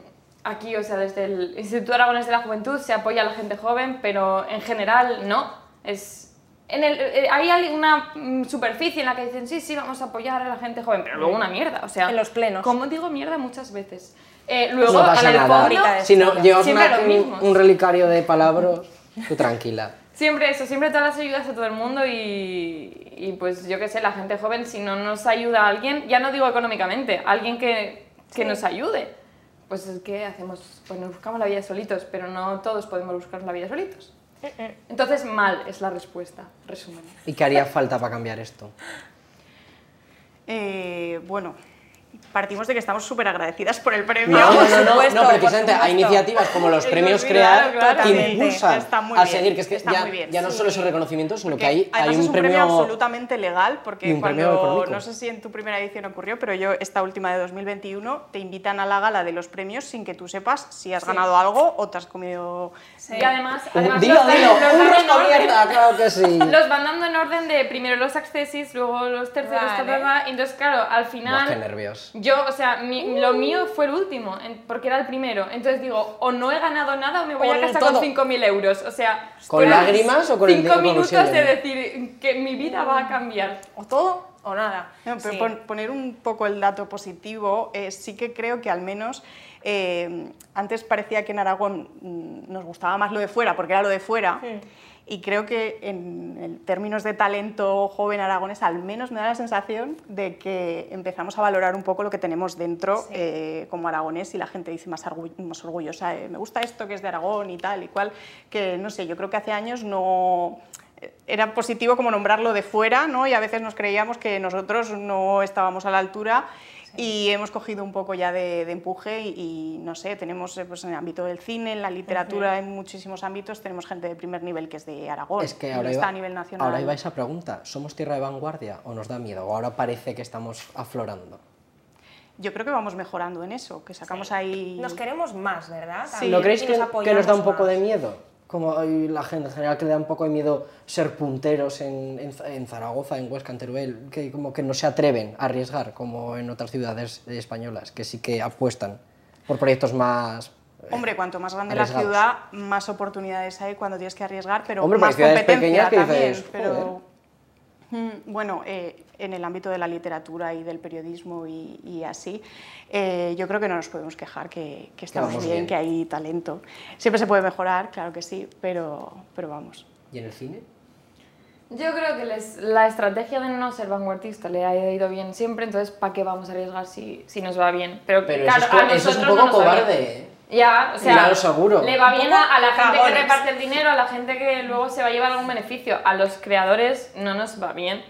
aquí, o sea, desde el Instituto Aragonés de la Juventud se apoya a la gente joven, pero en general no. Es, en el, eh, hay una mm, superficie en la que dicen, sí, sí, vamos a apoyar a la gente joven, pero luego una mierda, o sea... En los plenos. Como digo mierda muchas veces. Eh, luego, No pasa nada. fondo, Si no, llevas una- un, un relicario de palabras, tú tranquila. Siempre eso, siempre todas las ayudas a todo el mundo y, y pues yo qué sé, la gente joven, si no nos ayuda a alguien, ya no digo económicamente, alguien que, que nos ayude, pues es que hacemos, pues nos buscamos la vida solitos, pero no todos podemos buscar la vida solitos. Entonces, mal es la respuesta, resumen. ¿Y qué haría falta para cambiar esto? Eh, bueno, partimos de que estamos súper agradecidas por el premio. No, no, no, supuesto, precisamente hay iniciativas como los premios Crear claro, que impulsan Está muy a bien, seguir, que es que está ya, muy bien, ya no sí. solo es el reconocimiento, sino que hay, hay es un un premio, premio... absolutamente legal, porque y un premio cuando, económico. no sé si en tu primera edición ocurrió, pero yo esta última de 2021 te invitan a la gala de los premios sin que tú sepas si has ganado algo o te has comido... Y además, Un- además dilo, los dilo, los un abierta, claro que sí. [laughs] Los van dando en orden de primero los accesis, luego los terceros, Vale. entonces claro, al Buah, final... qué nervios. Yo, o sea, mi- lo mío fue el último, porque era el primero. Entonces digo, o no he ganado nada o me voy O a casa todo. con 5.000 euros. O sea, ¿Con lágrimas o con el cinco dinero con minutos ilusión? de decir que mi vida va a cambiar. O todo o nada. No, pero Sí. pon- poner un poco el dato positivo, eh, sí que creo que al menos eh, antes parecía que en Aragón mm, nos gustaba más lo de fuera, porque era lo de fuera, y creo que en, términos de talento joven aragonés, al menos me da la sensación de que empezamos a valorar un poco lo que tenemos dentro Sí. eh, como aragonés y la gente dice más, más orgullosa, eh, me gusta esto que es de Aragón y tal y cual, que no sé, yo creo que hace años no era positivo como nombrarlo de fuera, ¿no? Y a veces nos creíamos que nosotros no estábamos a la altura y hemos cogido un poco ya de, de empuje y, y, no sé, tenemos eh, pues, en el ámbito del cine, en la literatura, en muchísimos ámbitos, tenemos gente de primer nivel que es de Aragón Es que ahora está iba, a nivel nacional. ahora iba esa pregunta. ¿Somos tierra de vanguardia o nos da miedo? ¿O ahora parece que estamos aflorando? Yo creo que vamos mejorando en eso, que sacamos ahí... Nos queremos más, ¿verdad? Sí. ¿No creéis que, nos que nos da un poco de miedo? Como hay la gente en general que le da un poco de miedo ser punteros en, en en Zaragoza, en Huesca, en Teruel, que como que no se atreven a arriesgar como en otras ciudades españolas, que sí que apuestan por proyectos más... eh, Hombre, cuanto más grande la ciudad, más oportunidades hay cuando tienes que arriesgar, pero Hombre, más competencia pequeñas que también. dices, pero Bueno, eh, en el ámbito de la literatura y del periodismo y, y así, eh, yo creo que no nos podemos quejar, que, que estamos bien, bien. que hay talento. Siempre se puede mejorar, claro que sí, pero, pero vamos. ¿Y en el cine? Yo creo que les- la estrategia de no ser vanguardista le ha ido bien siempre, entonces ¿para qué vamos a arriesgar si, si nos va bien? Pero, Pero claro, eso, es, co- a eso es un poco no cobarde. Ya, o sea, Claro, seguro. le va bien a, a la gente que reparte el dinero, a la gente que luego se va a llevar algún beneficio. A los creadores no nos va bien.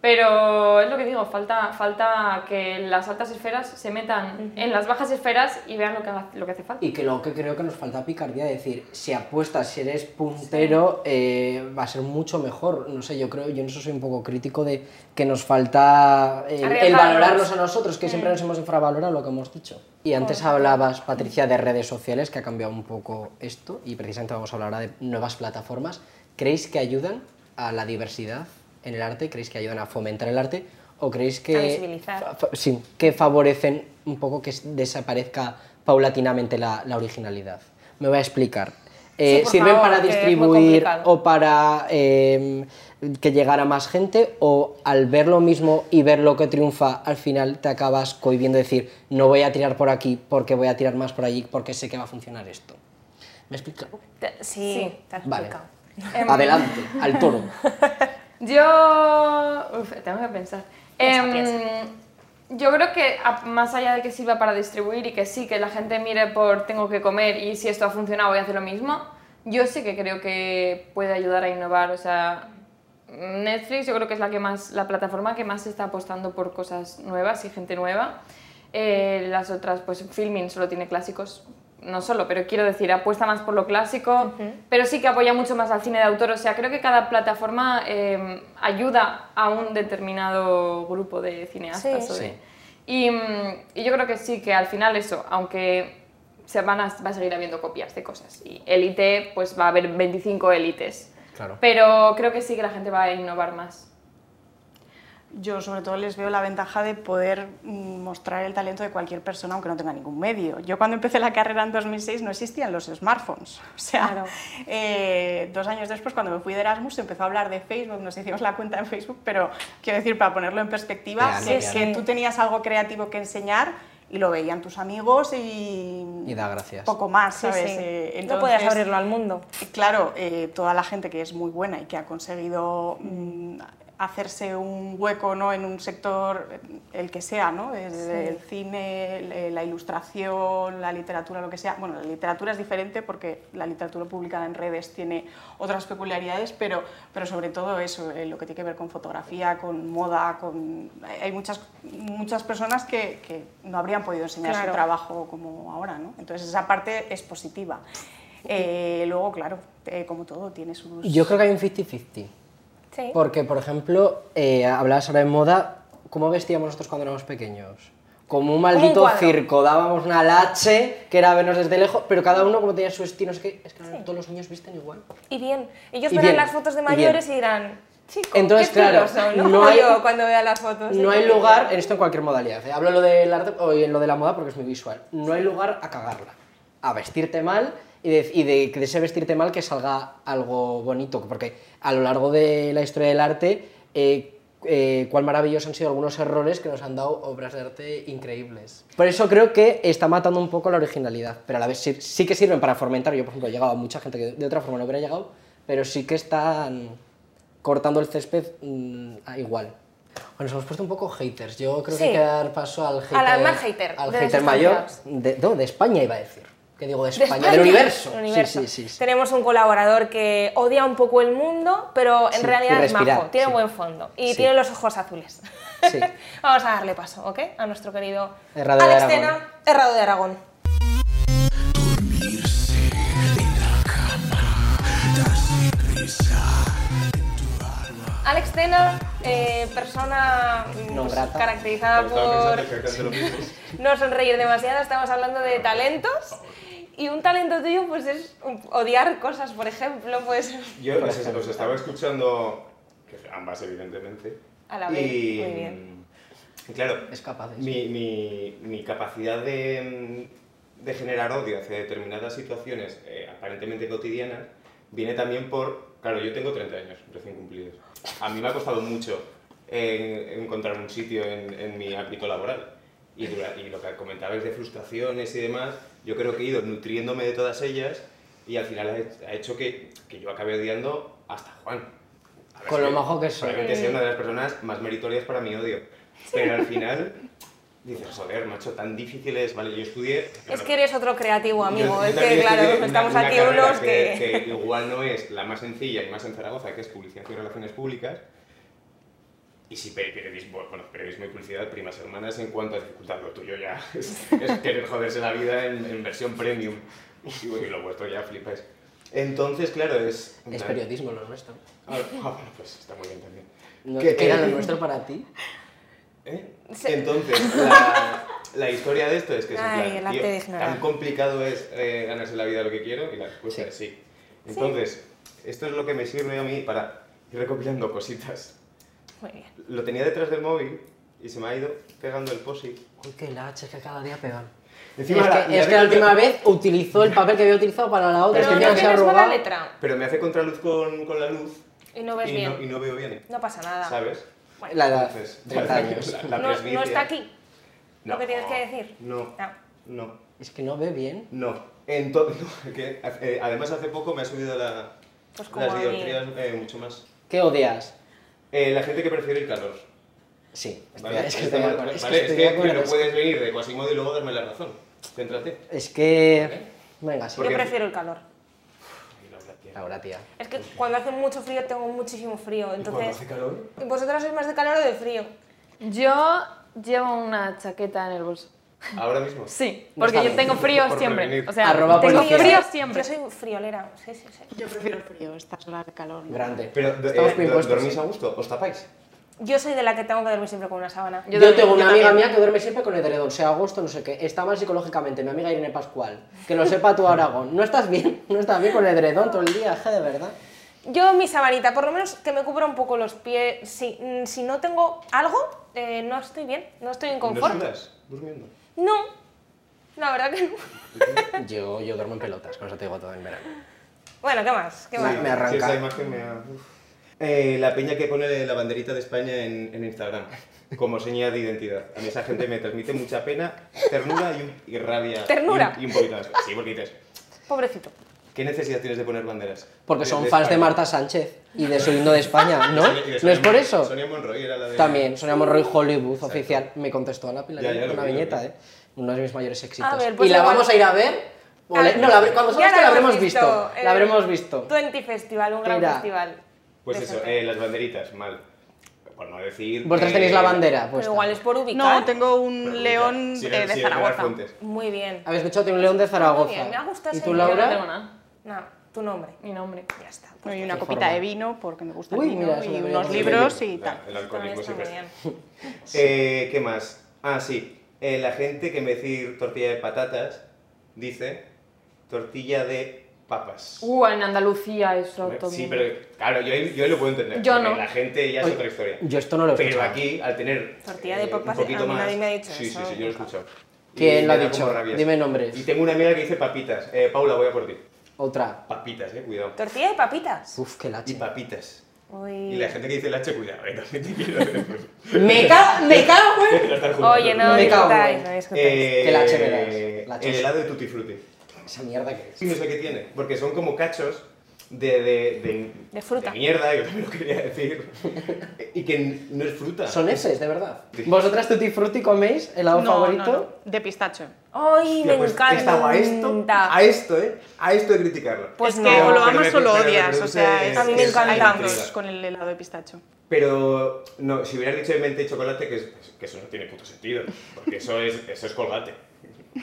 Pero es lo que digo, falta, falta que las altas esferas se metan en las bajas esferas y vean lo que, lo que hace falta. Y que lo que creo que nos falta picardía, es decir, si apuestas, si eres puntero, eh, va a ser mucho mejor. No sé, yo creo, yo en eso soy un poco crítico de que nos falta eh, el valorarnos a nosotros, que siempre nos hemos infravalorado lo que hemos dicho. Y antes hablabas, Patricia, de redes sociales, que ha cambiado un poco esto, y precisamente vamos a hablar ahora de nuevas plataformas. ¿Creéis que ayudan a la diversidad en el arte? ¿Creéis que ayudan a fomentar el arte? ¿O creéis que, A visibilizar. sí, que favorecen un poco que desaparezca paulatinamente la, la originalidad? Me voy a explicar. Eh, Sí, ¿Sirven favor, para distribuir o para eh, que llegara más gente? ¿O al ver lo mismo y ver lo que triunfa, al final te acabas cohibiendo decir, no voy a tirar por aquí porque voy a tirar más por allí porque sé que va a funcionar esto? ¿Me? Te- Sí, Sí. te has Vale. explicado. Em, Adelante, al toro. [laughs] Yo. Uf, tengo que pensar. Piensa, Em, piensa. Yo creo que más allá de que sirva para distribuir y que sí, que la gente mire por tengo que comer y si esto ha funcionado voy a hacer lo mismo, yo sí que creo que puede ayudar a innovar. O sea, Netflix yo creo que es la, que más, la plataforma que más está apostando por cosas nuevas y gente nueva. Eh, las otras, pues Filming solo tiene clásicos, no solo, pero quiero decir, apuesta más por lo clásico, pero sí que apoya mucho más al cine de autor. O sea, creo que cada plataforma eh, ayuda a un determinado grupo de cineastas. Sí. o de- Sí. y, mm, y yo creo que sí, que al final eso, aunque se van a, va a seguir habiendo copias de cosas. Y élite, pues va a haber 25 élites. Claro. Pero creo que sí que la gente va a innovar más. Yo sobre todo les veo la ventaja de poder mm, mostrar el talento de cualquier persona aunque no tenga ningún medio. Yo cuando empecé la carrera en 2006 no existían los smartphones. [laughs] O sea, Claro. eh, dos años después cuando me fui de Erasmus se empezó a hablar de Facebook, nos hicimos la cuenta en Facebook, pero quiero decir, para ponerlo en perspectiva, Real, que, tú tenías algo creativo que enseñar y lo veían tus amigos y, Y da gracias. poco más, ¿sabes? sí. Eh, no podías abrirlo al mundo. Claro, eh, toda la gente que es muy buena y que ha conseguido mm, hacerse un hueco ¿no? en un sector, eh, el que sea, ¿no? El cine, el- la ilustración, la literatura, lo que sea. Bueno, la literatura es diferente porque la literatura publicada en redes tiene otras peculiaridades, pero, pero sobre todo eso, eh, lo que tiene que ver con fotografía, con moda, con... hay muchas, muchas personas que, que no habrían podido enseñar Claro. su trabajo como ahora, ¿no? Entonces esa parte es positiva. Eh, luego, claro, eh, como todo, tiene sus... Yo creo que hay un 50-50. Sí. Porque, por ejemplo, eh, hablabas ahora de moda, ¿cómo vestíamos nosotros cuando éramos pequeños? Como un maldito cuadro. circo, dábamos una lache, que era vernos desde lejos, pero cada uno como tenía su estilo, es que, es que ahora todos los niños visten igual. Y bien, ellos Y verán bien, las fotos de y mayores y, bien. dirán, chico, Entonces, qué claro, son, ¿no? no [laughs] hay- yo cuando vea las fotos. No hay lugar, en esto en cualquier modalidad, ¿eh? hablo lo del arte o en lo de la moda porque es muy visual, no hay lugar a cagarla, a vestirte mal y de, y de, que de ese vestirte mal que salga algo bonito, porque a lo largo de la historia del arte, eh, eh, cuán maravillosos han sido algunos errores que nos han dado obras de arte increíbles. Por eso creo que está matando un poco la originalidad, pero a la vez sí, sí que sirven para fomentar, yo por ejemplo he llegado a mucha gente que de otra forma no hubiera llegado, pero sí que están cortando el césped mm, igual. Bueno, nos hemos puesto un poco haters. Yo creo que hay que dar paso al hater. Al más hater, Al de hater los mayor. extranjeros. De, no, de España iba a decir. ¿Qué digo de De España? Del universo. del universo. Sí, sí, sí. sí. Tenemos un colaborador que odia un poco el mundo, pero en Sí, realidad es majo, tiene sí. buen fondo y Sí. tiene los ojos azules. Sí. [laughs] Vamos a darle paso, ¿ok? A nuestro querido Errado de Alex Aragón. Tena, Errado de Aragón. Alex Tena, eh, persona mm, grata. caracterizada por [laughs] no sonreír demasiado, estamos hablando de talentos. Y un talento tuyo pues es odiar cosas, por ejemplo, pues Yo os, os estaba escuchando, que ambas evidentemente. A la vez, y, muy bien. y claro, Es capaz de mi, mi, mi capacidad de, de generar odio hacia determinadas situaciones eh, aparentemente cotidianas viene también por Claro, yo tengo 30 años recién cumplidos. A mí me ha costado mucho eh, encontrar un sitio en, en mi ámbito laboral. Y, dura- y lo que comentabais de frustraciones y demás, yo creo que he ido nutriéndome de todas ellas y al final ha he- ha hecho que, que yo acabe odiando hasta Juan. A ver Con lo majo que soy. Probablemente sea una de las personas más meritorias para mi odio. Pero al final dices, joder, macho, tan difícil es. Vale, yo estudié. Es que eres otro creativo, amigo. Yo- yo es que, claro, una- estamos una aquí carrera unos que... que igual no es la más sencilla y más en Zaragoza, que es publicidad y relaciones públicas. Y si pe- periodismo, bueno, periodismo y publicidad, primas hermanas en cuanto a dificultad, lo tuyo ya [laughs] es, es querer joderse la vida en, en versión premium. Y, bueno, y lo vuestro ya flipáis. Entonces, claro, es... Es periodismo lo nuestro. Ah, ah, bueno, pues está muy bien también. No, ¿Qué- ¿Qué era lo nuestro para ti? [laughs] ¿Eh? Entonces, la, la historia de esto es que es Ay, plan, tío, tan complicado es eh, ganarse la vida lo que quiero y la respuesta Sí. es sí. Entonces, esto es lo que me sirve a mí para ir recopilando cositas. Muy bien. Lo tenía detrás del móvil y se me ha ido pegando el posit. Uy, qué lache, es que cada día pegan. Encima es la- que, me es hace que la última vez utilizó el papel que había utilizado para la otra. Pero es que no se ha arrugado. letra Pero me hace contraluz con, con la luz y no ves y, bien. No, y no veo bien. No pasa nada. ¿Sabes? La edad, Entonces, 30 [laughs] años. la- la no, no está aquí No. lo que tienes que decir. No, no. Es que no ve bien. No. Entonces, [laughs] que, eh, además hace poco me ha subido la, Pues como las dioptrías eh, mucho más. ¿Qué odias? Eh, la gente que prefiere el calor. Sí, estoy- ¿vale? es que estoy de acuerdo. Es que Vale, estoy de acuerdo, no es puedes venir de Quasimodo y luego darme la razón. Céntrate. Es que... Venga, sí. ¿Por Yo prefiero el calor. Laura, tía. Es que cuando hace mucho frío tengo muchísimo frío. ¿Y cuando Entonces, hace calor? ¿vosotras sois más de calor o de frío? Yo llevo una chaqueta en el bolso. Ahora mismo. Sí, No porque yo tengo [laughs] frío Por siempre. prevenir. O sea, Arroba tengo policía. frío Yo siempre. soy friolera. Sí, sí, sí. Yo prefiero el frío, estas horas de calor. ¿no? Grande. Pero, eh, bien. ¿dormís sí. a gusto? ¿Os tapáis? Yo soy de la que tengo que dormir siempre con una sábana. Yo, también, tengo una yo amiga mía que duerme siempre con edredón, sea agosto, no sé qué. Está mal psicológicamente, mi amiga Irene Pascual. Que lo sepa tú, Aragón. No estás bien, [laughs] no estás bien con el edredón todo el día, je, de verdad. Yo mi sabanita, por lo menos que me cubra un poco los pies. Si, mm, si no tengo algo, eh, no estoy bien, no estoy en ¿No confort. sudas durmiendo? No, la verdad que no. [laughs] Yo, yo duermo en pelotas, con eso te digo todo en verano. Bueno, ¿qué más? ¿Qué Sí. más? me arranca. Sí, esa imagen me ha... Eh, la peña que pone la banderita de España en, en Instagram como señal de identidad. A mí esa gente me transmite mucha pena, ternura y, un- y rabia. ¿Ternura? Y un, y un poquito más. Sí, porque dices, Pobrecito. ¿Qué necesidad tienes de poner banderas? Porque De- son de fans de España. Marta Sánchez y de su himno de España, [laughs] ¿no? Y de ¿No es por eso? Sonia Monroy era la de... También, Sonia Monroy Hollywood oficial. Me contestó a la Pilar Ya, ya, lo una vi, viñeta, vi. ¿eh? Uno de mis mayores éxitos. A ver, pues y la vamos a ir a ver. o A le- ver, no, la, cuando salga esto la hemos habremos visto. el La habremos visto. Twenty Festival, un gran Mira. festival. Pues de eso, eh, las banderitas, mal. Por no decir... Vosotros eh, tenéis la bandera, pues. Pero igual es por ubicar. No, tengo un león eh, Sigue- de Gerard Zaragoza. Fuentes. Muy bien. Habéis escuchado, tiene un león de Zaragoza. Muy bien, me ha gustado ¿Y tú. Yo no Laura? tengo nada. No, tu nombre. Mi nombre. Ya está. Pues y una qué copita forma. de vino, porque me gusta Uy, el vino, mira, y unos libros y La- tal. El alcoholismo está muy siempre. [laughs] Eh, ¿Qué más? Ah, sí. Eh, la gente que en vez de decir tortilla de patatas dice tortilla de papas. Uh, en Andalucía eso sí, también. pero claro, yo, ahí- yo lo puedo entender. Yo no. La gente ya es Oye, otra historia. Yo esto no lo he Pero escuchado. aquí, al tener. Tortilla de eh, papas, un poquito a mí más, nadie me ha dicho Sí, eso, sí, sí, yo lo he escuchado. ¿Quién lo ha me dicho? Dime nombres. Y tengo una amiga que dice papitas. Eh, Paula, voy a por ti. Otra. Papitas, eh, cuidado. Tortilla de papitas. Uf, qué Y lache. papitas. Uy. Y la gente que dice lache, cuidado, eh, también te quiero. decir. Me cago, me cago, jugando. Oye, no Me cago, no. Eh, Qué lache me das. El helado de Tutti Frutti. Esa mierda que es. Sí, no sé qué tiene, porque son como cachos de, de, de, De fruta. de mierda, yo también lo quería decir, y que no es fruta. Son heces, de verdad. Sí. ¿Vosotras tutti frutti coméis helado No, favorito? no, no, de pistacho. Ay, Hostia, me pues encanta. estaba a esto, a esto, ¿eh? A esto de criticarlo. Pues es no. que o lo amas o lo odias, o sea, es, A mí me es- encanta. hay ambos. bandos con el helado de pistacho. Pero, no, si hubieras dicho de menta y chocolate, que, es- que eso no tiene puto sentido, porque eso es, eso es colgate.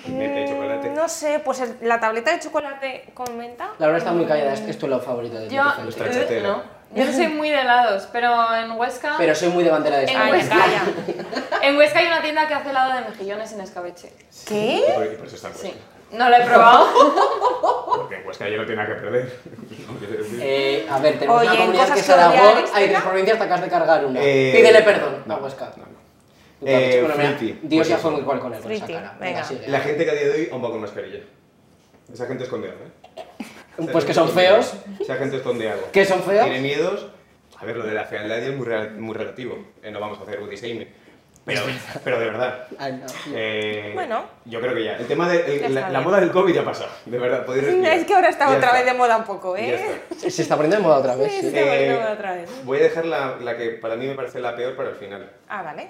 Chocolate. Mm, No sé, pues el- la tableta de chocolate con menta. Laura está muy callada, es que es tu helado favorito de Yo, no. Yo no soy muy de helados, pero en Huesca, Pero soy muy de bandera de En España. Huesca. [laughs] en Huesca hay una tienda que hace helado de mejillones sin escabeche. ¿Qué? Y por, y por eso está en Sí. No lo he probado. [laughs] Porque en Huesca ya no tiene nada que perder. [laughs] Eh, a ver, tenemos Oye, una en comunidad que es Aragón, hay tres ¿verdad? provincias, te acabas de cargar una. Eh, Pídele perdón no, a Huesca. no, no. Tú te has Eh, dicho, bueno, mira, fruity, Dios pues ya eso. fue muy igual con él, con esa cara. venga. La gente que a día de hoy aún va con mascarilla. Esa gente escondida, ¿eh? Pues que son feos. Esa gente esconde algo. ¿Que son feos? Tiene miedos. A ver, lo de la fealdad es muy, real- muy relativo. Eh, no vamos a hacer body shaming. Pero, pero de verdad. Eh, Bueno. Yo creo que ya. El tema de el- la, la moda del COVID ya ha pasado. De verdad. Es que ahora está Ya otra está. vez de moda un poco, ¿eh? está. Se se está poniendo de moda otra vez, Sí, sí. sí. Está poniendo de Eh, moda otra vez. Voy a dejar la, la que para mí me parece la peor para el final. Ah, vale.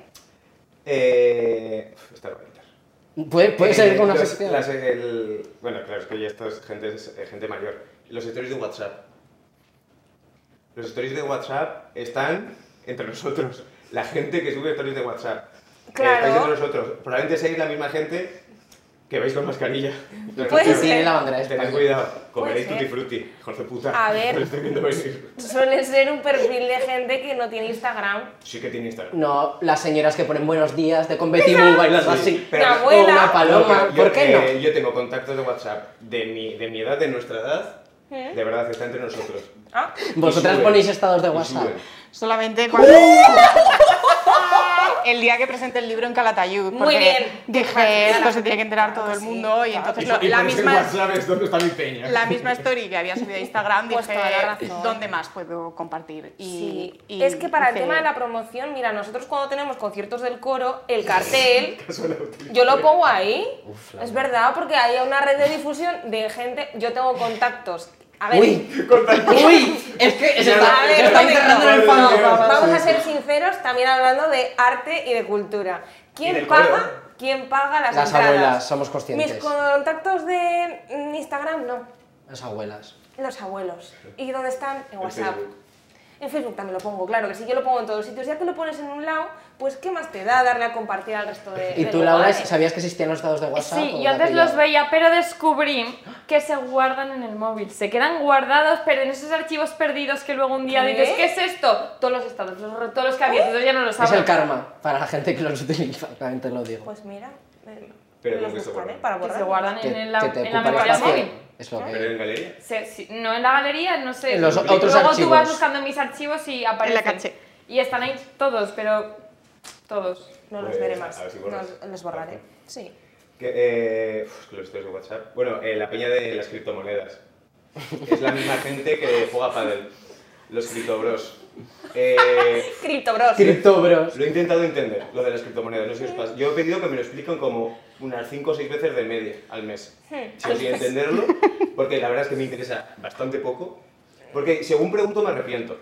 Eh, esta lo voy a quitar. ¿Puede, puede Eh, ser con una los- sección? las- el- bueno, claro, es que ya esto es gente, es, eh, gente mayor. Los stories de WhatsApp. Los stories de WhatsApp están entre nosotros. La gente que sube stories de WhatsApp. Eh, Claro. estáis entre nosotros. Probablemente seáis la misma gente que veis con mascarilla. Puede Que ser. tiene la bandera de Tened cuidado. Comeréis tutti frutti, hijos de puta. A ver. Lo [laughs] estoy viendo venir. Suele ser un perfil de gente que no tiene Instagram. Sí que tiene Instagram. No, las señoras que ponen buenos días de Competimu bailando así. pero- Mi abuela. O una paloma, Yo- ¿por qué eh, no? Yo tengo contactos de WhatsApp de mi, de mi edad, de nuestra edad. ¿Eh? De verdad, está entre nosotros. Ah, Vosotras Y suben, ponéis estados de y WhatsApp. suben. Solamente cuando... [laughs] el día que presenté el libro en Calatayud. Muy bien. Dije, esto se tiene que enterar todo el sí, mundo y entonces Y, lo- y la, misma, está mi peña. la misma story que había subido a Instagram Pues dije. ¿dónde más puedo compartir? Y, sí. y es que para el tema de la promoción, mira, nosotros cuando tenemos conciertos del coro, el cartel, [laughs] yo lo pongo ahí. Uf, es verdad, porque hay una red de difusión de gente. Yo tengo contactos. A ver, Uy, uy, es que se A está, ver, se está enterrando en el fango. Vamos sí, a sí. ser sinceros también hablando de arte y de cultura. ¿Quién paga? coro. ¿Quién paga las, Las entradas? abuelas, somos Mis conscientes. contactos de mm, Instagram no. Las abuelas. Los abuelos. ¿Y dónde están? En WhatsApp. Facebook. En Facebook también lo pongo, claro, que si yo lo pongo en todos sitios, ya que lo pones en un lado, pues ¿qué más te da darle a compartir al resto de ¿Y de tú, Laura, lugares? sabías que existían los estados de WhatsApp? Sí, yo antes los veía, pero descubrí que se guardan en el móvil. Se quedan guardados, pero en esos archivos perdidos que luego un día ¿Qué? dices, ¿qué es esto? Todos los estados, los- todos los que había, entonces ya no los Es abro. el karma para la gente que los utiliza, también te lo digo. Pues mira, eh, Pero los ¿cómo que se buscaré guardan? para Que borrar. se guardan que, en, que en la ocupa el memoria móvil. Es Pero que... en galería. Sí, no en la galería, no sé. En los Luego otros tú vas archivos. buscando mis archivos y aparecen. caché. Y están ahí todos, pero todos. No los Pues, veré más. a ver si No, los borraré. Sí. Que, eh, uf, que los de WhatsApp. Bueno, eh, la peña de las criptomonedas. Es la misma gente que juega Padel. Los criptobros. Eh, [laughs] Crypto Bros. Cripto Bros. lo he intentado entender, lo de las criptomonedas. No sé si os pasa. Yo he pedido que me lo expliquen como unas 5 o 6 veces de media al mes. Sigo sin entenderlo, porque la verdad es que me interesa bastante poco. Porque según pregunto me arrepiento.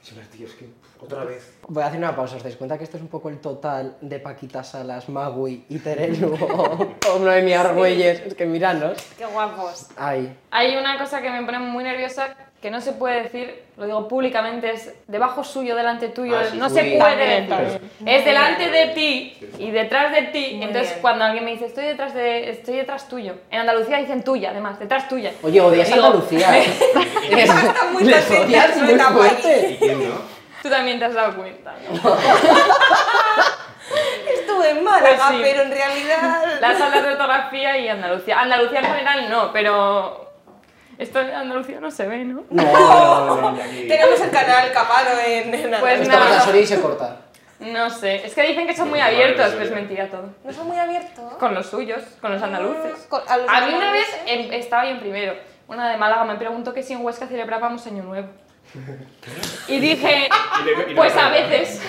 Siempre, tío, es que otra vez. Voy a hacer una pausa. ¿Os dais cuenta que esto es un poco el total de Paquita Salas, Magui y Terelu [laughs] [laughs] o, Noemí Argüelles? Es que míranos. Qué guapos. Ay. Hay una cosa que me pone muy nerviosa que no se puede decir, lo digo públicamente, es debajo suyo, delante tuyo, Ah, sí, no sí. se puede decir. Es delante de ti y detrás de ti. Muy Entonces, bien. cuando alguien me dice, estoy detrás, de, estoy detrás tuyo. En Andalucía dicen tuya, además, detrás tuya. Oye, odias a Digo, Andalucía, ¿eh? [laughs] Está muy muy fuerte. ¿Y quién no? Tú también te has dado cuenta, ¿no? [laughs] Estuve en Málaga, Pues sí. pero en realidad... Las salas de ortografía y Andalucía. Andalucía en general no, pero esto en Andalucía no se ve, ¿no? No, no, no, no. Tenemos el canal capado en, en Pues Esto nada. pasa a Sori y se corta. No sé, es que dicen que son muy abiertos, pero es mentira todo. ¿No son muy abiertos? Con los suyos, con los andaluces. Con- a los A mí una vez andaluces. em- estaba yo en primero, una de Málaga me preguntó que si en Huesca celebrábamos Año Nuevo. Y dije, Y le- y le [laughs] pues a veces,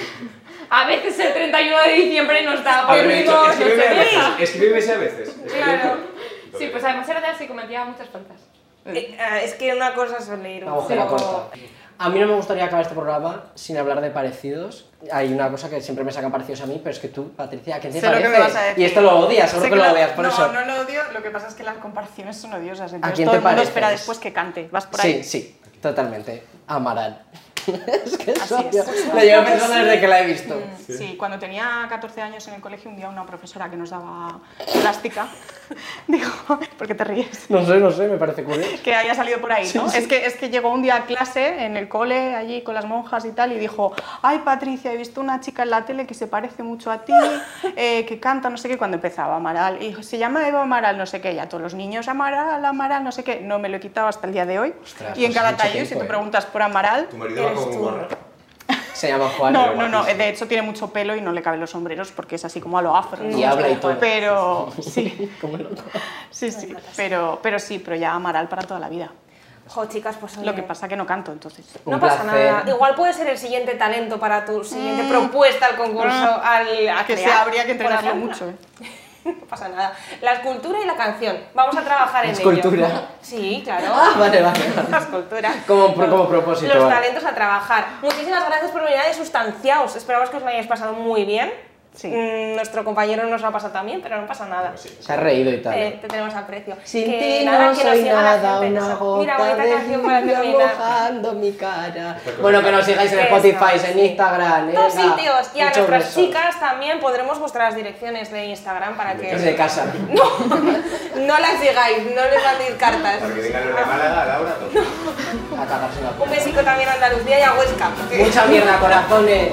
a veces el 31 de diciembre nos da dicho, no escríbeme a sé veces. qué. Ese a. Claro. Sí, pues además era de así, cometía muchas faltas. Eh, ah, es que una cosa agujera poco- corta. A mí no me gustaría acabar este programa sin hablar de parecidos. Hay una cosa que siempre me sacan parecidos a mí, pero es que tú, Patricia, ¿a quién te Sé lo que parece? me vas a decir. Y esto lo odias, seguro Sé que lo odias, por no, eso. No, lo odio, lo que pasa es que las comparaciones son odiosas. Entonces quién todo te el mundo espera después que cante. Vas por ahí. Sí, sí, totalmente. Amaral. [laughs] es que es obvio. es. Lo llevo pensando desde que la he visto. Sí. cuando tenía 14 años en el colegio, un día una profesora que nos daba plástica [laughs] dijo, ¿por qué te ríes? No sé, no sé, me parece curioso. Que haya salido por ahí, ¿no? Es, que, es que llegó un día a clase en el cole, allí con las monjas y tal, y dijo, ay Patricia, he visto una chica en la tele que se parece mucho a ti, eh, que canta no sé qué, cuando empezaba Amaral, y dijo, se llama Eva Amaral, no sé qué, y a todos los niños Amaral, Amaral, no sé qué, no me lo he quitado hasta el día de hoy. Ostras, y en pues mucho Calatayud, si te ¿eh? preguntas por Amaral, Tu marido Eres tú. [laughs] Se llama Juan. no, no, no, de hecho tiene mucho pelo y no le caben los sombreros porque es así como a lo afro. Y ¿no? habla y todo. Pero [laughs] sí, sí, sí, pero, pero sí, pero ya Amaral para toda la vida. Jo, chicas, pues Lo que pasa que no canto, entonces. No pasa placer. nada. Igual puede ser el siguiente talento para tu siguiente propuesta al concurso. Al, a Que se habría que entrenarlo mucho, ¿eh? [laughs] [laughs] No pasa nada. La escultura y la canción. Vamos a trabajar en ¿Escultura? ello. [laughs] Sí, claro. Ah, vale, vale. La escultura. Como, como propósito. Los vale. talentos a trabajar. Muchísimas gracias por venir de sustanciaos. Esperamos que os lo hayáis pasado muy bien. Sí. Mm, nuestro compañero nos lo ha pasado también, pero no pasa nada. Sí. Se ha reído y tal. Eh, te tenemos aprecio. Sin Que ti nada, no que nos soy nada, gente. una. Mira, bonita de canción para terminar. mojando mi cara. Bueno, que nos sigáis en Spotify, en. Instagram, Dos venga, sitios. Y a nuestras besos. chicas también podremos vuestras direcciones de Instagram para que casa. [laughs] no las sigáis, no les mandéis cartas. Para que vengan los de Málaga, Laura, todo. A cagarse la Un besico también a Andalucía y a Huesca. porque- Mucha mierda, [laughs] corazones.